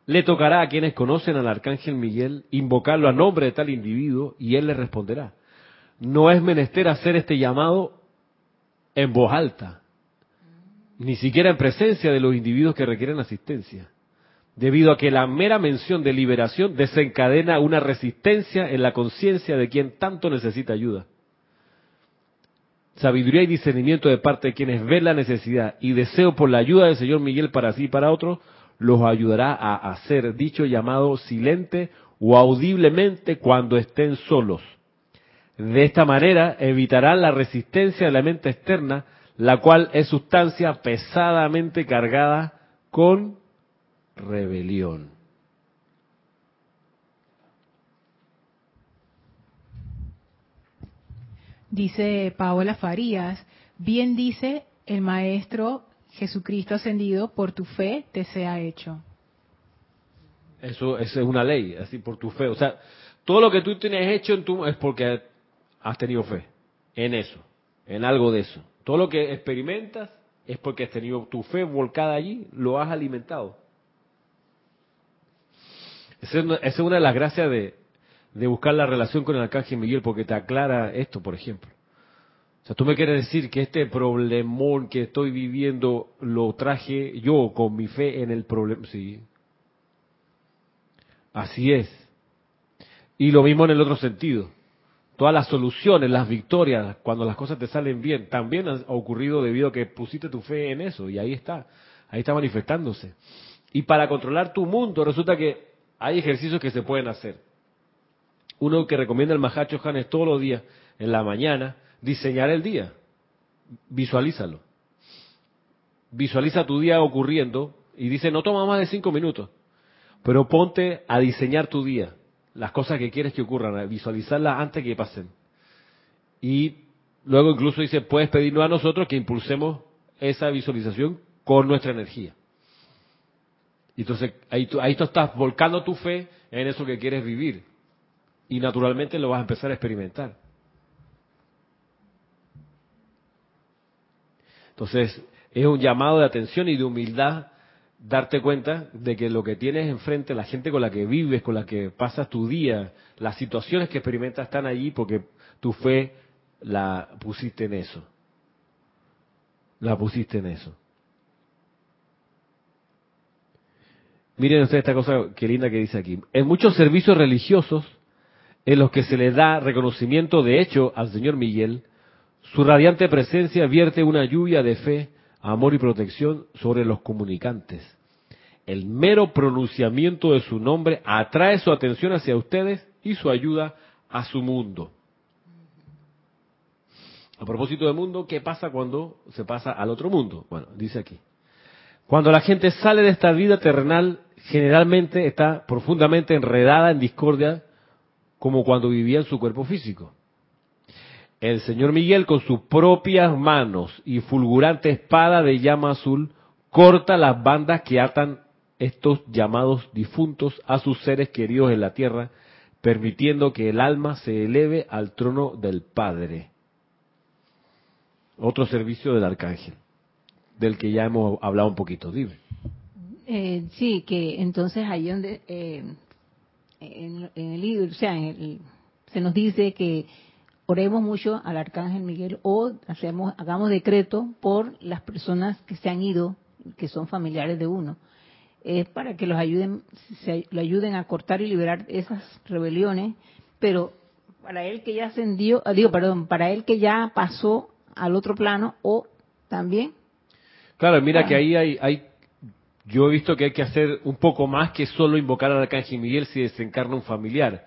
Le tocará a quienes conocen al arcángel Miguel invocarlo a nombre de tal individuo y él le responderá. No es menester hacer este llamado en voz alta, ni siquiera en presencia de los individuos que requieren asistencia, debido a que la mera mención de liberación desencadena una resistencia en la conciencia de quien tanto necesita ayuda. Sabiduría y discernimiento de parte de quienes ven la necesidad y deseo por la ayuda del Señor Miguel para sí y para otros los ayudará a hacer dicho llamado silente o audiblemente cuando estén solos. De esta manera evitarán la resistencia de la mente externa, la cual es sustancia pesadamente cargada con rebelión. Dice Paola Farías, bien dice el maestro Jesucristo ascendido, por tu fe te sea hecho. Eso, es una ley, así por tu fe. O sea, todo lo que tú tienes hecho en tu, es porque has tenido fe en eso, en algo de eso. Todo lo que experimentas es porque has tenido tu fe volcada allí, lo has alimentado. Esa es una, de las gracias de, de buscar la relación con el Arcángel Miguel, porque te aclara esto, por ejemplo. O sea, tú me quieres decir que este problemón que estoy viviendo lo traje yo con mi fe en el problema. Sí. Así es. Y lo mismo en el otro sentido. Todas las soluciones, las victorias, cuando las cosas te salen bien, también han ocurrido debido a que pusiste tu fe en eso. Y ahí está. Ahí está manifestándose. Y para controlar tu mundo, resulta que hay ejercicios que se pueden hacer. Uno que recomienda el Mahacho Han es todos los días, en la mañana, diseñar el día. Visualízalo. Visualiza tu día ocurriendo y dice, no toma más de cinco minutos, pero ponte a diseñar tu día, las cosas que quieres que ocurran, a visualizarlas antes que pasen. Y luego incluso dice, puedes pedirnos a nosotros que impulsemos esa visualización con nuestra energía. Entonces ahí tú, ahí tú estás volcando tu fe en eso que quieres vivir. Y naturalmente lo vas a empezar a experimentar. Entonces, es un llamado de atención y de humildad darte cuenta de que lo que tienes enfrente, la gente con la que vives, con la que pasas tu día, las situaciones que experimentas están allí porque tu fe la pusiste en eso. La pusiste en eso. Miren ustedes esta cosa que linda que dice aquí. En muchos servicios religiosos en los que se le da reconocimiento de hecho al señor Miguel, su radiante presencia vierte una lluvia de fe, amor y protección sobre los comunicantes. El mero pronunciamiento de su nombre atrae su atención hacia ustedes y su ayuda a su mundo. A propósito de mundo, ¿qué pasa cuando se pasa al otro mundo? Bueno, dice aquí. Cuando la gente sale de esta vida terrenal, generalmente está profundamente enredada en discordia, como cuando vivía en su cuerpo físico el señor Miguel con sus propias manos y fulgurante espada de llama azul corta las bandas que atan estos llamados difuntos a sus seres queridos en la tierra, permitiendo que el alma se eleve al trono del Padre. Otro servicio del arcángel, del que ya hemos hablado un poquito. Dime. Eh, sí, que entonces ahí donde eh, en, el libro, o sea, se nos dice que oremos mucho al Arcángel Miguel o hacemos, hagamos decreto por las personas que se han ido, que son familiares de uno. Es para que los ayuden, se, lo ayuden a cortar y liberar esas rebeliones, pero para él que ya ascendió, ah, digo, perdón, para él que ya pasó al otro plano o también. Claro, mira que ahí hay, hay, yo he visto que hay que hacer un poco más que solo invocar al Arcángel Miguel si desencarna un familiar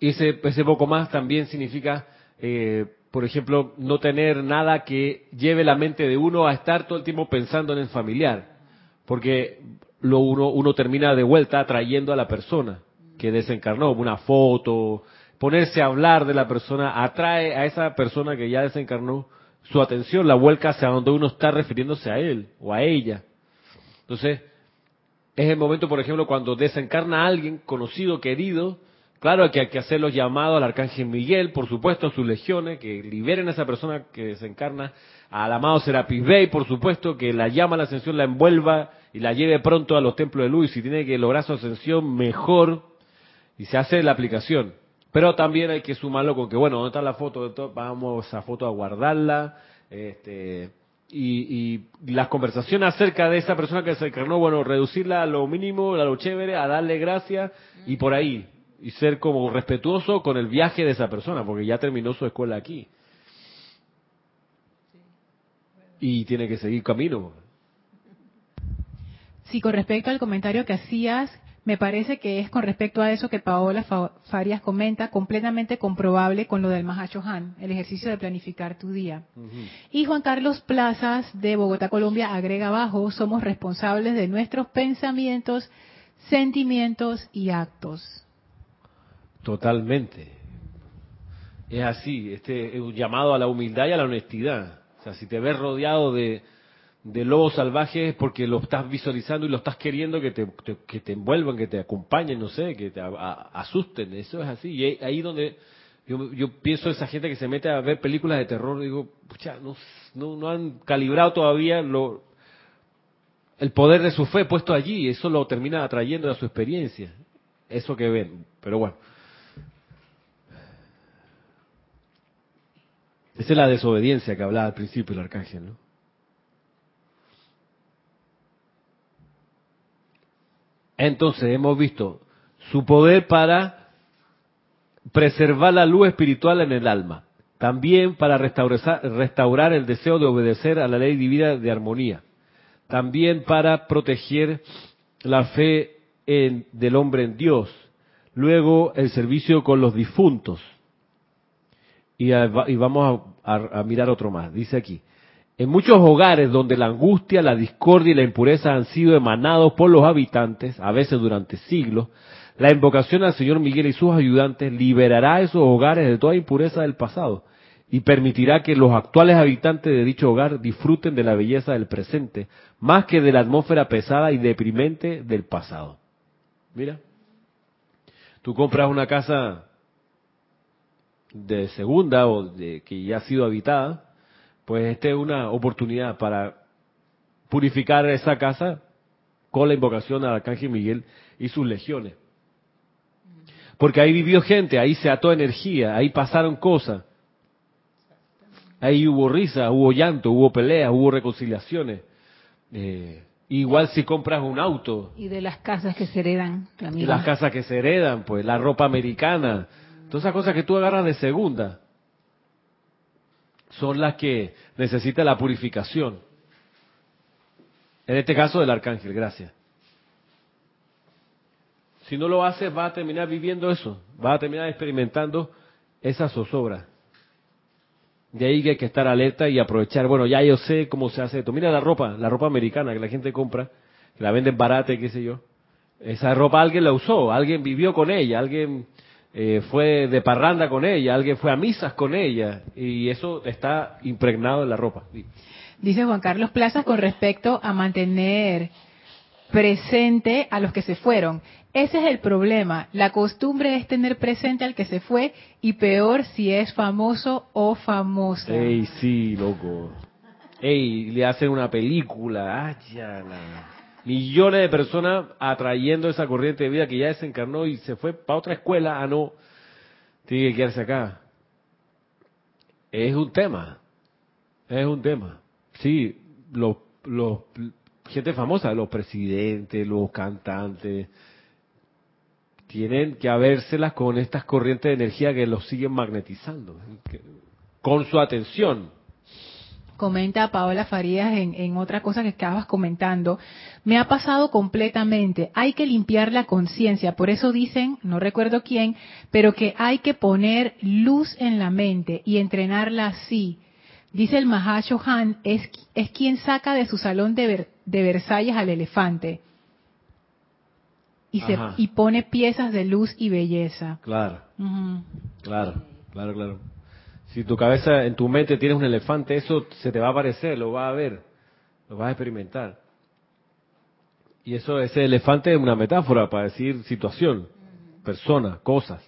ese, ese poco más también significa, eh, por ejemplo, no tener nada que lleve la mente de uno a estar todo el tiempo pensando en el familiar, porque lo uno, uno termina de vuelta atrayendo a la persona que desencarnó, una foto, ponerse a hablar de la persona, atrae a esa persona que ya desencarnó su atención, la vuelca hacia donde uno está refiriéndose a él o a ella. Entonces, es el momento, por ejemplo, cuando desencarna a alguien conocido, querido, Claro que hay que hacer los llamados al Arcángel Miguel, por supuesto, a sus legiones, que liberen a esa persona que desencarna, al amado Serapis Bey, por supuesto, que la llama a la ascensión, la envuelva y la lleve pronto a los templos de luz. Si tiene que lograr su ascensión, mejor. Y se hace la aplicación. Pero también hay que sumarlo con que, bueno, ¿dónde está la foto? Vamos a foto a guardarla. Este, y, y, las conversaciones acerca de esa persona que se encarnó, bueno, reducirla a lo mínimo, a lo chévere, a darle gracias y por ahí y ser como respetuoso con el viaje de esa persona, porque ya terminó su escuela aquí. Y tiene que seguir camino. Sí, con respecto al comentario que hacías, me parece que es con respecto a eso que Paola Farias comenta, completamente comprobable con lo del Mahacho Han, el ejercicio de planificar tu día. Y Juan Carlos Plazas de Bogotá, Colombia, agrega abajo, somos responsables de nuestros pensamientos, sentimientos y actos. Totalmente. Es así, este es un llamado a la humildad y a la honestidad. O sea, si te ves rodeado de, de lobos salvajes es porque lo estás visualizando y lo estás queriendo que te, que te envuelvan, que te acompañen, no sé, que te asusten. Eso es así. Y ahí donde yo, yo pienso esa gente que se mete a ver películas de terror, digo, pucha, no, no, no han calibrado todavía lo, el poder de su fe puesto allí. Eso lo termina atrayendo a su experiencia. Eso que ven. Pero bueno. Esa es la desobediencia que hablaba al principio el arcángel, ¿no? Entonces hemos visto su poder para preservar la luz espiritual en el alma, también para restaurar, restaurar el deseo de obedecer a la ley divina de armonía, también para proteger la fe del hombre en Dios, luego el servicio con los difuntos, y, vamos a, mirar otro más. Dice aquí, en muchos hogares donde la angustia, la discordia y la impureza han sido emanados por los habitantes, a veces durante siglos, la invocación al Señor Miguel y sus ayudantes liberará esos hogares de toda impureza del pasado y permitirá que los actuales habitantes de dicho hogar disfruten de la belleza del presente, más que de la atmósfera pesada y deprimente del pasado. Mira, tú compras una casa de segunda o de que ya ha sido habitada, pues esta es una oportunidad para purificar esa casa con la invocación al Arcángel Miguel y sus legiones. Porque ahí vivió gente, ahí se ató energía, ahí pasaron cosas. Ahí hubo risa, hubo llanto, hubo peleas, hubo reconciliaciones. Eh, igual si compras un auto. Y de las casas que se heredan. Y las casas que se heredan, pues la ropa americana, Todas esas cosas que tú agarras de segunda son las que necesita la purificación. En este caso del arcángel, gracias. Si no lo haces, vas a terminar viviendo eso, vas a terminar experimentando esa zozobra. De ahí que hay que estar alerta y aprovechar. Bueno, ya yo sé cómo se hace esto. Mira la ropa, la ropa americana que la gente compra, que la venden barata qué sé yo. Esa ropa alguien la usó, alguien vivió con ella, alguien eh, fue de parranda con ella, alguien fue a misas con ella, y eso está impregnado en la ropa. Dice Juan Carlos Plaza con respecto a mantener presente a los que se fueron. Ese es el problema. La costumbre es tener presente al que se fue y peor si es famoso o famosa. Ey, sí, loco. Ey, le hacen una película. Millones de personas atrayendo esa corriente de vida que ya desencarnó y se fue para otra escuela, a no, tiene que quedarse acá. es un tema. Es un tema. Sí, los, los gente famosa, los presidentes, los cantantes, tienen que habérselas con estas corrientes de energía que los siguen magnetizando, con su atención. Comenta Paola Farías en, en otra cosa que estabas comentando. Me ha pasado completamente. Hay que limpiar la conciencia. Por eso dicen, no recuerdo quién, pero que hay que poner luz en la mente y entrenarla así. Dice el Mahashohan, es, es quien saca de su salón de, de Versalles al elefante y, se, y pone piezas de luz y belleza. Claro, claro, claro, claro. Si tu cabeza, en tu mente tienes un elefante, eso se te va a aparecer, lo vas a ver, lo vas a experimentar. Y eso, ese elefante es una metáfora para decir situación, persona, cosas.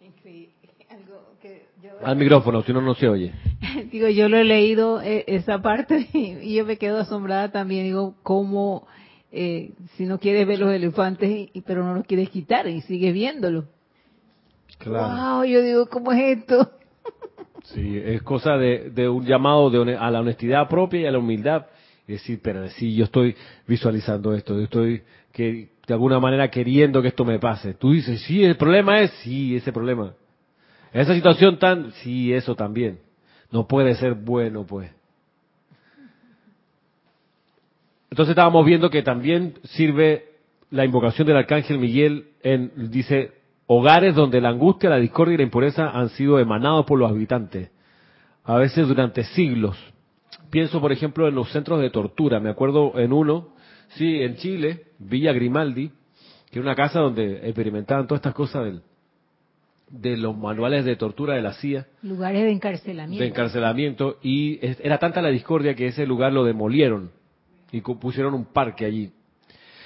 Al micrófono, si no, no se oye. Digo, yo lo he leído eh, esa parte y, yo me quedo asombrada también. Digo, cómo eh, si no quieres ver los elefantes, y, pero no los quieres quitar y sigues viéndolo. Claro. Wow, yo digo, ¿cómo es esto? Sí, es cosa de, de un llamado de, a la honestidad propia y a la humildad. Y decir, pero sí, yo estoy visualizando esto, yo estoy que de alguna manera queriendo que esto me pase. Tú dices, sí, el problema es, sí, ese problema. Esa situación tan, sí, eso también. No puede ser bueno, pues. Entonces estábamos viendo que también sirve la invocación del arcángel Miguel en, dice, hogares donde la angustia, la discordia y la impureza han sido emanados por los habitantes, a veces durante siglos. Pienso, por ejemplo, en los centros de tortura. Me acuerdo en uno, sí, en Chile, Villa Grimaldi, que era una casa donde experimentaban todas estas cosas del, de los manuales de tortura de la CIA. Lugares de encarcelamiento. De encarcelamiento. Y era tanta la discordia que ese lugar lo demolieron y pusieron un parque allí.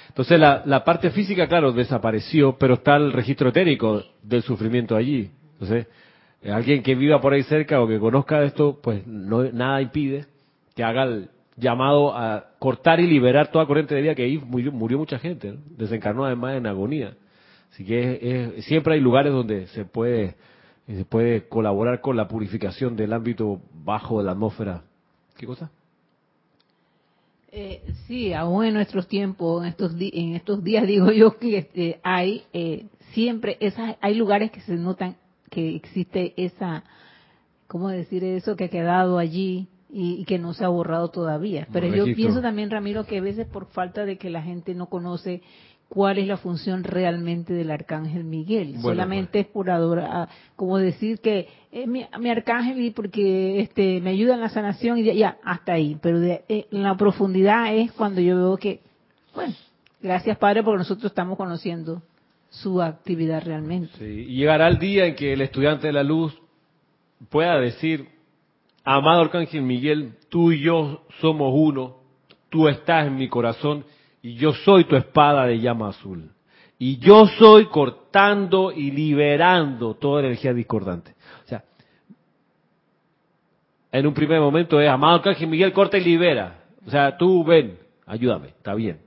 Entonces la, la parte física, claro, desapareció, pero está el registro etérico del sufrimiento allí. Entonces, eh, alguien que viva por ahí cerca o que conozca esto, pues no, nada impide que haga el llamado a cortar y liberar toda corriente de vida que ahí murió, murió mucha gente, desencarnó además en agonía. Así que siempre hay lugares donde se puede, se puede colaborar con la purificación del ámbito bajo de la atmósfera. ¿Qué cosa? Eh, sí, aún en nuestros tiempos, en estos, en estos días digo yo que este, hay eh, siempre esas, hay lugares que se notan que existe esa, ¿cómo decir eso? Que ha quedado allí y, que no se ha borrado todavía. Pero yo pienso también, Ramiro, que a veces por falta de que la gente no conoce cuál es la función realmente del arcángel Miguel. Solamente pues. es por adorar, ah, como decir que es mi, arcángel porque este me ayuda en la sanación y ya, hasta ahí. Pero de, eh, en la profundidad es cuando yo veo que, bueno, gracias Padre porque nosotros estamos conociendo su actividad realmente. Sí, y llegará el día en que el estudiante de la luz pueda decir, amado arcángel Miguel, tú y yo somos uno, tú estás en mi corazón y yo soy tu espada de llama azul. Y yo soy cortando y liberando toda energía discordante. O sea, en un primer momento es, amado Arcángel Miguel, corta y libera. O sea, tú ven, ayúdame, está bien.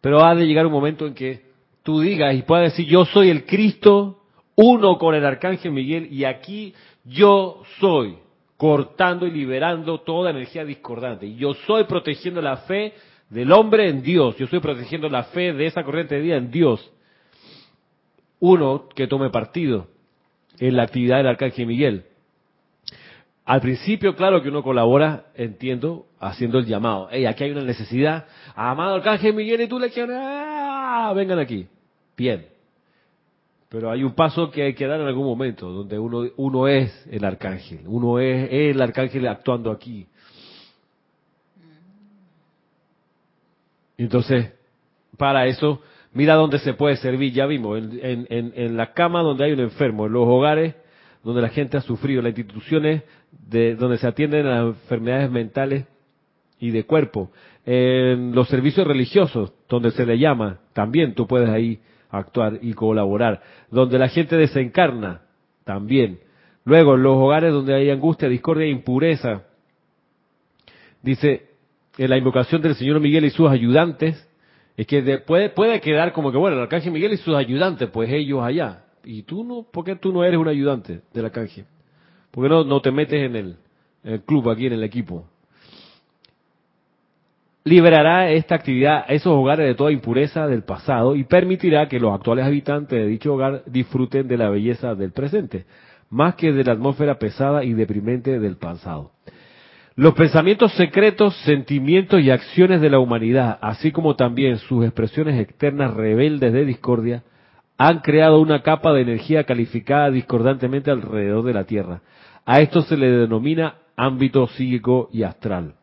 Pero ha de llegar un momento en que tú digas y puedas decir, yo soy el Cristo, uno con el Arcángel Miguel, y aquí yo soy cortando y liberando toda energía discordante. Y yo soy protegiendo la fe del hombre en Dios. Yo estoy protegiendo la fe de esa corriente de vida en Dios. Uno que tome partido en la actividad del Arcángel Miguel. Al principio, claro que uno colabora, entiendo, haciendo el llamado. Hey, aquí hay una necesidad. Amado Arcángel Miguel y tú le quieres, ¡ah! vengan aquí. Bien. Pero hay un paso que hay que dar en algún momento, donde uno, uno es el arcángel, uno es el arcángel actuando aquí. Entonces, para eso, mira dónde se puede servir, ya vimos, en, en, la cama donde hay un enfermo, en los hogares donde la gente ha sufrido, en las instituciones de, donde se atienden las enfermedades mentales y de cuerpo, en los servicios religiosos, donde se le llama, también tú puedes ahí actuar y colaborar, donde la gente desencarna, también. Luego, en los hogares donde hay angustia, discordia e impureza, dice, en la invocación del Señor Miguel y sus ayudantes, es que puede, puede quedar como que, bueno, el Arcángel Miguel y sus ayudantes, pues ellos allá. ¿y tú no? ¿Por qué tú no eres un ayudante del arcángel? ¿Por qué no, no te metes en el, el club aquí, en el equipo? liberará esta actividad esos hogares de toda impureza del pasado y permitirá que los actuales habitantes de dicho hogar disfruten de la belleza del presente, más que de la atmósfera pesada y deprimente del pasado. Los pensamientos secretos, sentimientos y acciones de la humanidad, así como también sus expresiones externas rebeldes de discordia, han creado una capa de energía calificada discordantemente alrededor de la Tierra. A esto se le denomina ámbito psíquico y astral.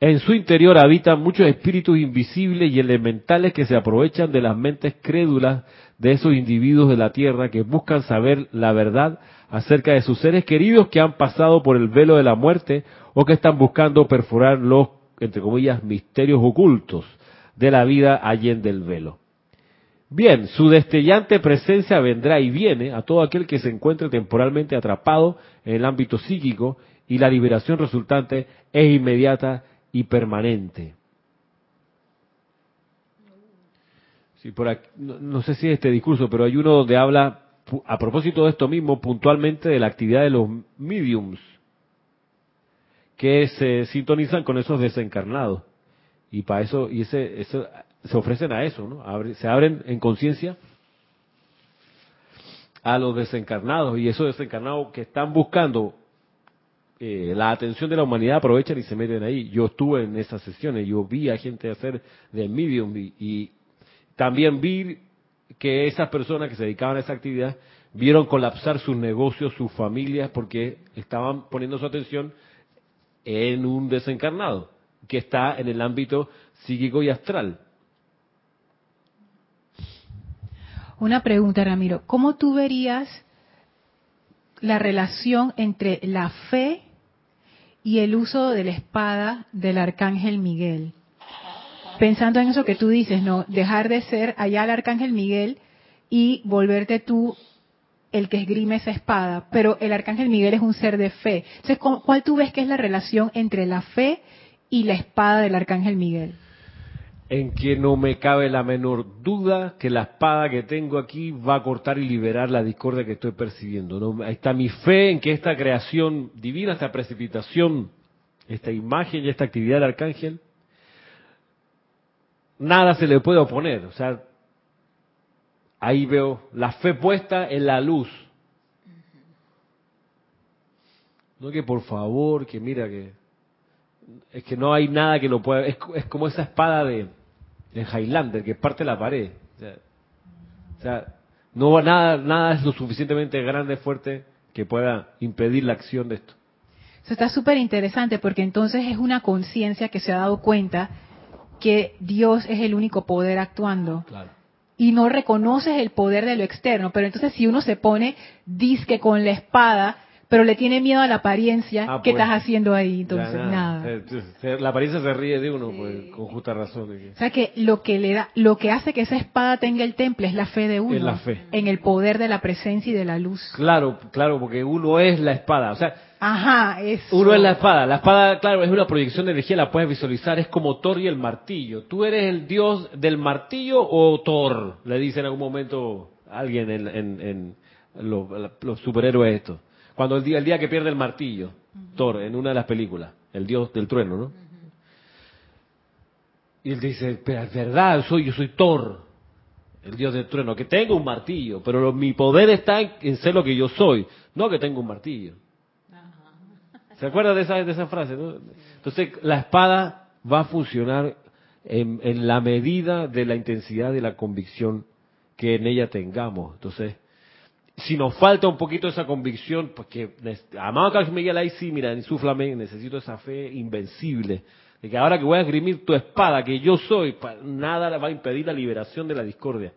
En su interior habitan muchos espíritus invisibles y elementales que se aprovechan de las mentes crédulas de esos individuos de la Tierra que buscan saber la verdad acerca de sus seres queridos que han pasado por el velo de la muerte o que están buscando perforar los, entre comillas, misterios ocultos de la vida allende del velo. Bien, su destellante presencia vendrá y viene a todo aquel que se encuentre temporalmente atrapado en el ámbito psíquico y la liberación resultante es inmediata y permanente. Sí, por no, sé si es este discurso, pero hay uno donde habla, a propósito de esto mismo, puntualmente de la actividad de los mediums, que se sintonizan con esos desencarnados. Y para eso, y ese, se ofrecen a eso, ¿no? se abren en conciencia a los desencarnados y esos desencarnados que están buscando eh, la atención de la humanidad aprovechan y se meten ahí. Yo estuve en esas sesiones, yo vi a gente hacer de medium y, también vi que esas personas que se dedicaban a esa actividad vieron colapsar sus negocios, sus familias, porque estaban poniendo su atención en un desencarnado que está en el ámbito psíquico y astral. Una pregunta, Ramiro. ¿Cómo tú verías la relación entre la fe y el uso de la espada del arcángel Miguel. Pensando en eso que tú dices, no, dejar de ser allá el arcángel Miguel y volverte tú el que esgrime esa espada, pero el arcángel Miguel es un ser de fe. Entonces, ¿cuál tú ves que es la relación entre la fe y la espada del arcángel Miguel? en que no me cabe la menor duda que la espada que tengo aquí va a cortar y liberar la discordia que estoy percibiendo. ¿no? Ahí está mi fe en que esta creación divina, esta precipitación, esta imagen y esta actividad del arcángel, nada se le puede oponer. O sea, ahí veo la fe puesta en la luz. No que por favor, que mira que es que no hay nada que lo pueda. Es, es como esa espada de, de Highlander que parte la pared. O sea, no nada, nada es lo suficientemente grande, fuerte que pueda impedir la acción de esto. Eso está súper interesante porque entonces es una conciencia que se ha dado cuenta que Dios es el único poder actuando. Y no reconoces el poder de lo externo. Pero entonces si uno se pone disque con la espada, pero le tiene miedo a la apariencia, ah, ¿qué pues, estás haciendo ahí? Entonces, nada. La apariencia se ríe de uno, pues, con justa razón. O sea que lo que le da, lo que hace que esa espada tenga el temple es la fe de uno. Es la fe. En el poder de la presencia y de la luz. Claro, claro, porque uno es la espada. O sea, Ajá, eso. Uno es la espada. La espada, claro, es una proyección de energía, la puedes visualizar. Es como Thor y el martillo. ¿Tú eres el dios del martillo o Thor? Le dice en algún momento alguien en, en, los, los superhéroes estos. Cuando el día, el día que pierde el martillo, Thor, en una de las películas, el dios del trueno, ¿no? Y él dice, pero es verdad, soy, yo soy Thor, el dios del trueno, que tengo un martillo, pero mi poder está en, ser lo que yo soy, no que tengo un martillo. ¿Se acuerda de esa, de esa frase? ¿no? Entonces, la espada va a funcionar en, en, la medida de la intensidad de la convicción que en ella tengamos. Entonces, si nos falta un poquito esa convicción, porque pues amado Carlos Miguel ahí sí, mira, insúflame, necesito esa fe invencible, de que ahora que voy a esgrimir tu espada, que yo soy, nada va a impedir la liberación de la discordia.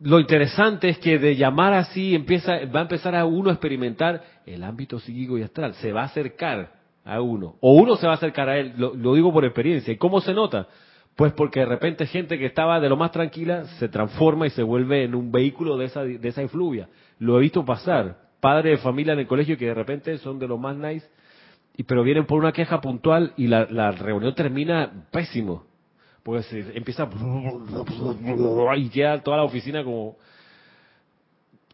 Lo interesante es que de llamar así empieza, va a empezar a uno a experimentar el ámbito psíquico y astral, se va a acercar a uno, o uno se va a acercar a él, lo, lo digo por experiencia. ¿Y cómo se nota? Pues porque de repente gente que estaba de lo más tranquila se transforma y se vuelve en un vehículo de esa, de esa influvia. Lo he visto pasar. Padres de familia en el colegio que de repente son de lo más nice, y, pero vienen por una queja puntual y la, la reunión termina pésimo. Porque se empieza y queda toda la oficina como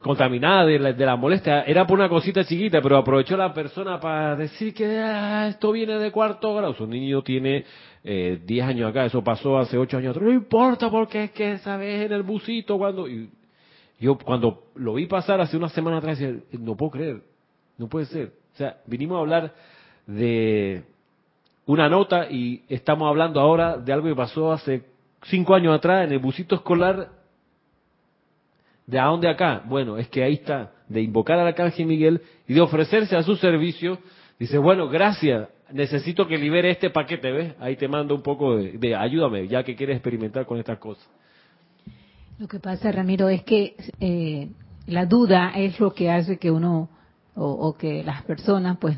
contaminada de la, de la molestia, era por una cosita chiquita, pero aprovechó la persona para decir que ah, esto viene de cuarto grado. Su niño tiene eh, 10 años acá, eso pasó hace 8 años. No importa porque es que esa vez en el busito cuando... y yo cuando lo vi pasar hace una semana atrás, decía, no puedo creer, no puede ser. O sea, vinimos a hablar de una nota y estamos hablando ahora de algo que pasó hace cinco años atrás en el busito escolar. ¿De a dónde acá? Bueno, es que ahí está, de invocar al arcángel Miguel y de ofrecerse a su servicio. Dice, bueno, gracias, necesito que libere este paquete, ¿ves? Ahí te mando un poco de, ayúdame, ya que quieres experimentar con estas cosas. Lo que pasa, Ramiro, es que eh, la duda es lo que hace que uno o, o que las personas, pues,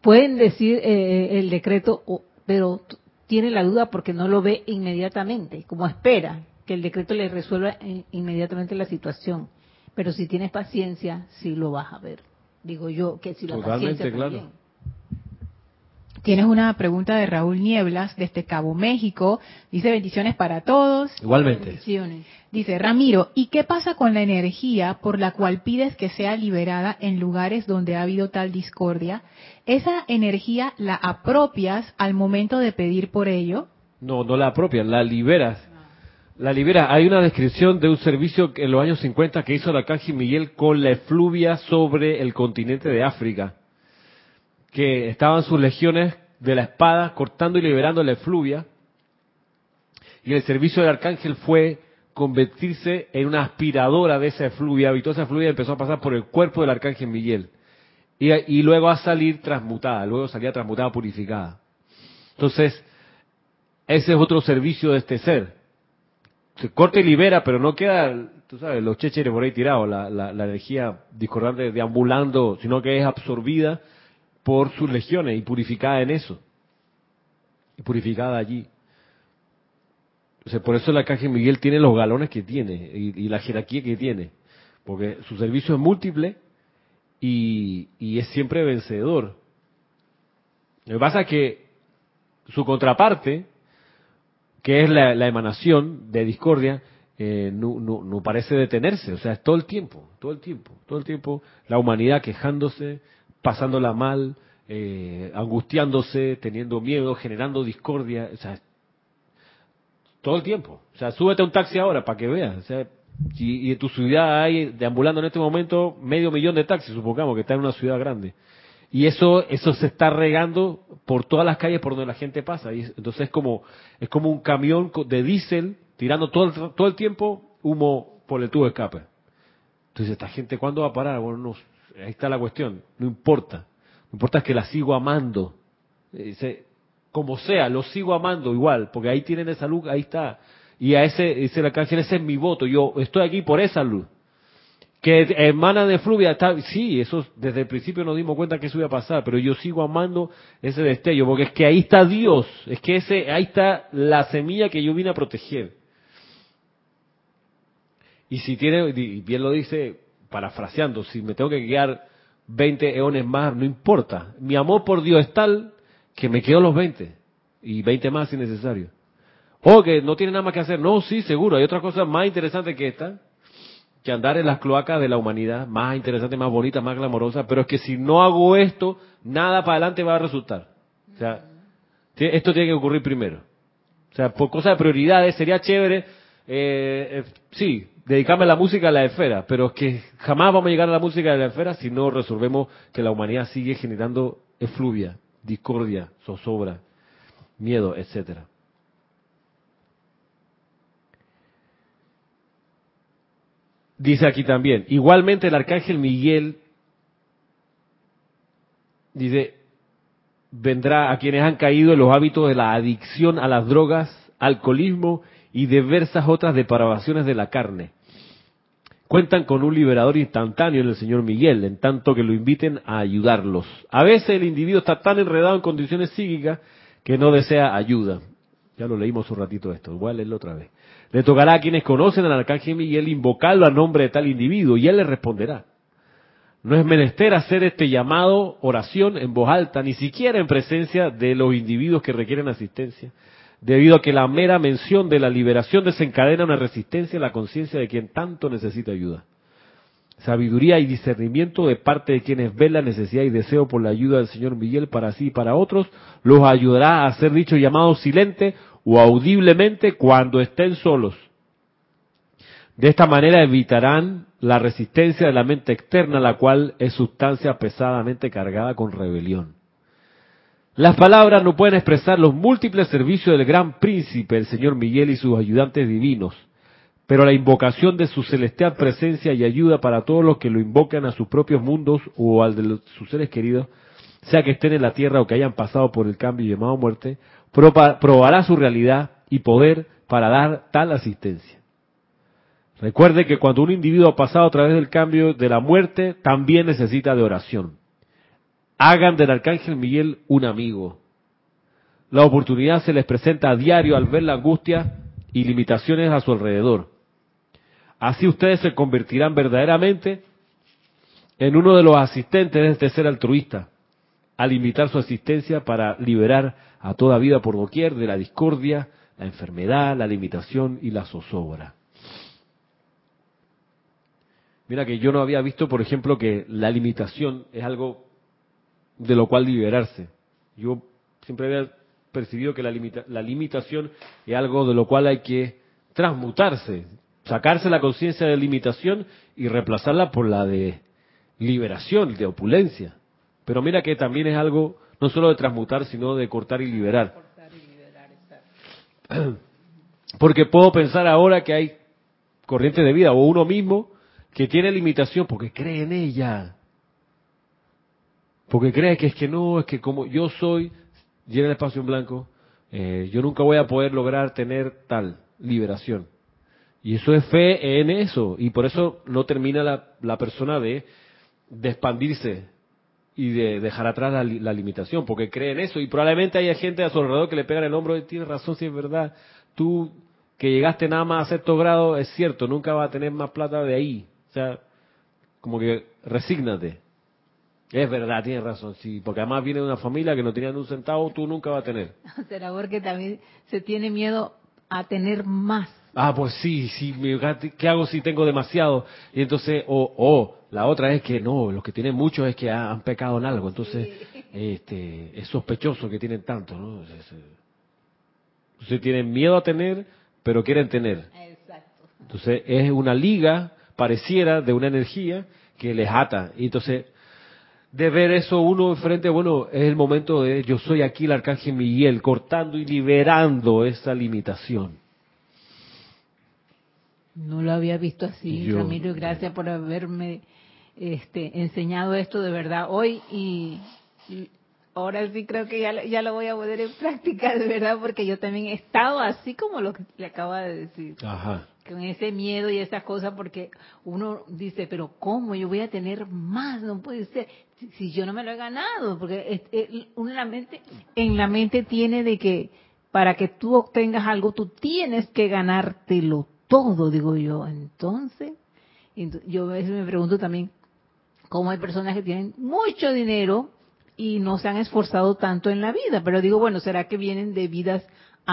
pueden decir eh, el decreto, pero tiene la duda porque no lo ve inmediatamente, como espera que el decreto le resuelva eh, inmediatamente la situación. Pero si tienes paciencia, sí lo vas a ver. Digo yo que si la Totalmente, paciencia claro. también. Tienes una pregunta de Raúl Nieblas desde Cabo México. Dice bendiciones para todos. Igualmente. Bendiciones. Dice Ramiro, ¿y qué pasa con la energía por la cual pides que sea liberada en lugares donde ha habido tal discordia? ¿Esa energía la apropias al momento de pedir por ello? No, no la apropian, la liberas. La liberas. Hay una descripción de un servicio que en los años 50 que hizo el arcángel Miguel con la efluvia sobre el continente de África. Que estaban sus legiones de la espada cortando y liberando la efluvia. Y el servicio del arcángel fue convertirse en una aspiradora de esa efluvia. Y toda esa efluvia empezó a pasar por el cuerpo del arcángel Miguel. Y, luego a salir transmutada, luego salía transmutada, purificada. Entonces, ese es otro servicio de este ser. Se corta y libera, pero no queda, tú sabes, los chécheres por ahí tirados, la, la energía discordante deambulando, sino que es absorbida por sus legiones y purificada en eso. Y purificada allí. O por eso el arcángel Miguel tiene los galones que tiene y, la jerarquía que tiene. Porque su servicio es múltiple y, y es siempre vencedor. Lo que pasa es que su contraparte, que es la, emanación de discordia, eh, no, no parece detenerse, o sea, es todo el tiempo, todo el tiempo, todo el tiempo, la humanidad quejándose, pasándola mal, eh, angustiándose, teniendo miedo, generando discordia, o sea, todo el tiempo. O sea, súbete a un taxi ahora para que veas, o sea, y, en tu ciudad hay, deambulando en este momento, medio millón de taxis, supongamos que está en una ciudad grande. Y eso, eso se está regando por todas las calles por donde la gente pasa. Y es- entonces es como, es como un camión de diésel tirando todo el, todo el tiempo humo por el tubo de escape. Entonces, esta gente, ¿cuándo va a parar? Bueno, no, ahí está la cuestión. No importa. Lo importa es que la sigo amando. Eh, como sea, lo sigo amando igual, porque ahí tienen esa luz, ahí está. Y a ese, dice la canción, ese es mi voto. Yo estoy aquí por esa luz que emana de fluvia, está, sí, eso desde el principio nos dimos cuenta que eso iba a pasar, pero yo sigo amando ese destello, porque es que ahí está Dios, es que ese, ahí está la semilla que yo vine a proteger. Y si tiene, bien lo dice, parafraseando, si me tengo que quedar 20 eones más, no importa. Mi amor por Dios es tal que me quedo los 20 y 20 más si necesario. O que no tiene nada más que hacer. No, sí, seguro. Hay otra cosa más interesante que esta que andar en las cloacas de la humanidad, más interesante, más bonita, más glamorosa, pero es que si no hago esto, nada para adelante va a resultar. O sea, esto tiene que ocurrir primero. O sea, por cosas de prioridades sería chévere, eh, eh, sí, dedicarme a la música a la esfera, pero es que jamás vamos a llegar a la música de la esfera si no resolvemos que la humanidad sigue generando efluvia, discordia, zozobra, miedo, etcétera. Dice aquí también, igualmente el arcángel Miguel dice, vendrá a quienes han caído en los hábitos de la adicción a las drogas, alcoholismo y diversas otras depravaciones de la carne. Cuentan con un liberador instantáneo en el señor Miguel, en tanto que lo inviten a ayudarlos. A veces el individuo está tan enredado en condiciones psíquicas que no desea ayuda. Ya lo leímos un ratito esto, voy a leerlo otra vez. Le tocará a quienes conocen al arcángel Miguel invocarlo a nombre de tal individuo y él le responderá. No es menester hacer este llamado, oración en voz alta, ni siquiera en presencia de los individuos que requieren asistencia, debido a que la mera mención de la liberación desencadena una resistencia a la conciencia de quien tanto necesita ayuda. sabiduría y discernimiento de parte de quienes ven la necesidad y deseo por la ayuda del Señor Miguel para sí y para otros, los ayudará a hacer dicho llamado silente o audiblemente cuando estén solos. De esta manera evitarán la resistencia de la mente externa, la cual es sustancia pesadamente cargada con rebelión. Las palabras no pueden expresar los múltiples servicios del gran príncipe, el señor Miguel y sus ayudantes divinos, pero la invocación de su celestial presencia y ayuda para todos los que lo invocan a sus propios mundos o al de sus seres queridos, sea que estén en la tierra o que hayan pasado por el cambio llamado muerte, probará su realidad y poder para dar tal asistencia. Recuerde que cuando un individuo ha pasado a través del cambio de la muerte, también necesita de oración. Hagan del Arcángel Miguel un amigo. La oportunidad se les presenta a diario al ver la angustia y limitaciones a su alrededor. Así ustedes se convertirán verdaderamente en uno de los asistentes de este ser altruista, al invitar su asistencia para liberar a toda vida por doquier de la discordia, la enfermedad, la limitación y la zozobra. Mira que yo no había visto, por ejemplo, que la limitación es algo de lo cual liberarse. Yo siempre había percibido que la, la limitación es algo de lo cual hay que transmutarse, sacarse la conciencia de limitación y reemplazarla por la de liberación, de opulencia. Pero mira que también es algo no solo de transmutar, sino de cortar y liberar. Porque puedo pensar ahora que hay corrientes de vida o uno mismo que tiene limitación porque cree en ella. Porque cree que es que no, es que como yo soy, llena el espacio en blanco, eh, yo nunca voy a poder lograr tener tal liberación. Y eso es fe en eso. Y por eso no termina la, la persona de, de, expandirse y de dejar atrás la, la, limitación, porque cree en eso. Y probablemente haya gente a su alrededor que le pega el hombro y tiene razón si es verdad. Tú que llegaste nada más a sexto grado, es cierto, nunca vas a tener más plata de ahí. O sea, como que resígnate. Es verdad, tienes razón, sí, porque además viene de una familia que no tenía un centavo, tú nunca vas a tener. Será porque también se tiene miedo a tener más. Ah, pues sí, sí, ¿qué hago si tengo demasiado? Y entonces, o oh, la otra es que no, los que tienen mucho es que han pecado en algo, entonces este, es sospechoso que tienen tanto, ¿no? Entonces tienen miedo a tener, pero quieren tener. Exacto. Entonces es una liga pareciera de una energía que les ata. Y entonces, de ver eso uno enfrente, bueno, es el momento de yo soy aquí el arcángel Miguel, cortando y liberando esa limitación. No lo había visto así, Ramiro, gracias por haberme este, enseñado esto de verdad hoy y, ahora sí creo que ya, ya lo voy a poner en práctica de verdad porque yo también he estado así como lo que le acaba de decir. Ajá con ese miedo y esas cosas, porque uno dice, pero ¿cómo yo voy a tener más? No puede ser, si, yo no me lo he ganado, porque uno en la mente, en la mente tiene de que para que tú obtengas algo, tú tienes que ganártelo todo, digo yo. Entonces, yo a veces me pregunto también, ¿cómo hay personas que tienen mucho dinero y no se han esforzado tanto en la vida? Pero digo, bueno, ¿será que vienen de vidas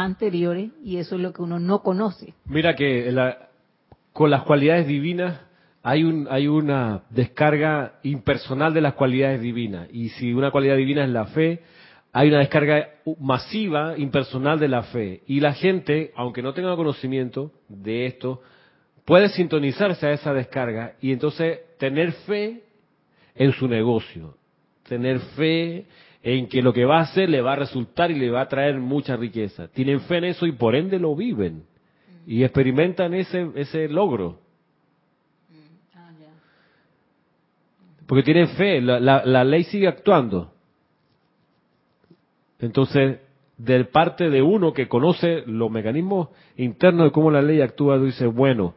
anteriores y eso es lo que uno no conoce. Mira que con las cualidades divinas hay, un, hay una descarga impersonal de las cualidades divinas y si una cualidad divina es la fe, hay una descarga masiva, impersonal de la fe y la gente, aunque no tenga conocimiento de esto, puede sintonizarse a esa descarga y entonces tener fe en su negocio, tener fe en que lo que va a hacer le va a resultar y le va a traer mucha riqueza. Tienen fe en eso y por ende lo viven y experimentan ese, ese logro. Porque tienen fe, la, la, ley sigue actuando. Entonces, de parte de uno que conoce los mecanismos internos de cómo la ley actúa, dice, bueno,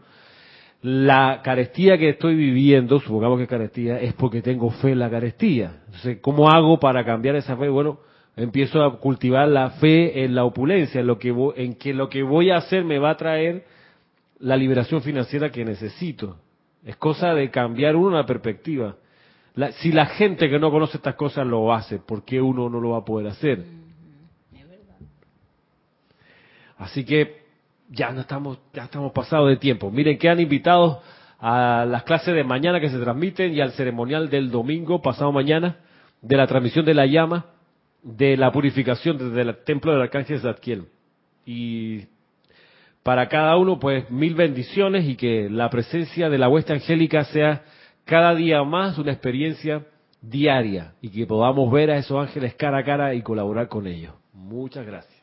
la carestía que estoy viviendo, supongamos que es carestía, es porque tengo fe en la carestía. Entonces, ¿cómo hago para cambiar esa fe? Bueno, empiezo a cultivar la fe en la opulencia, en, lo que en que lo que voy a hacer me va a traer la liberación financiera que necesito. Es cosa de cambiar uno la perspectiva. si la gente que no conoce estas cosas lo hace, ¿por qué uno no lo va a poder hacer? Así que ya no estamos, ya estamos pasados de tiempo. Miren, quedan invitados a las clases de mañana que se transmiten y al ceremonial del domingo pasado mañana de la transmisión de la llama de la purificación desde el templo del arcángel Zadkiel. Y para cada uno, pues mil bendiciones y que la presencia de la hueste angélica sea cada día más una experiencia diaria y que podamos ver a esos ángeles cara a cara y colaborar con ellos. Muchas gracias.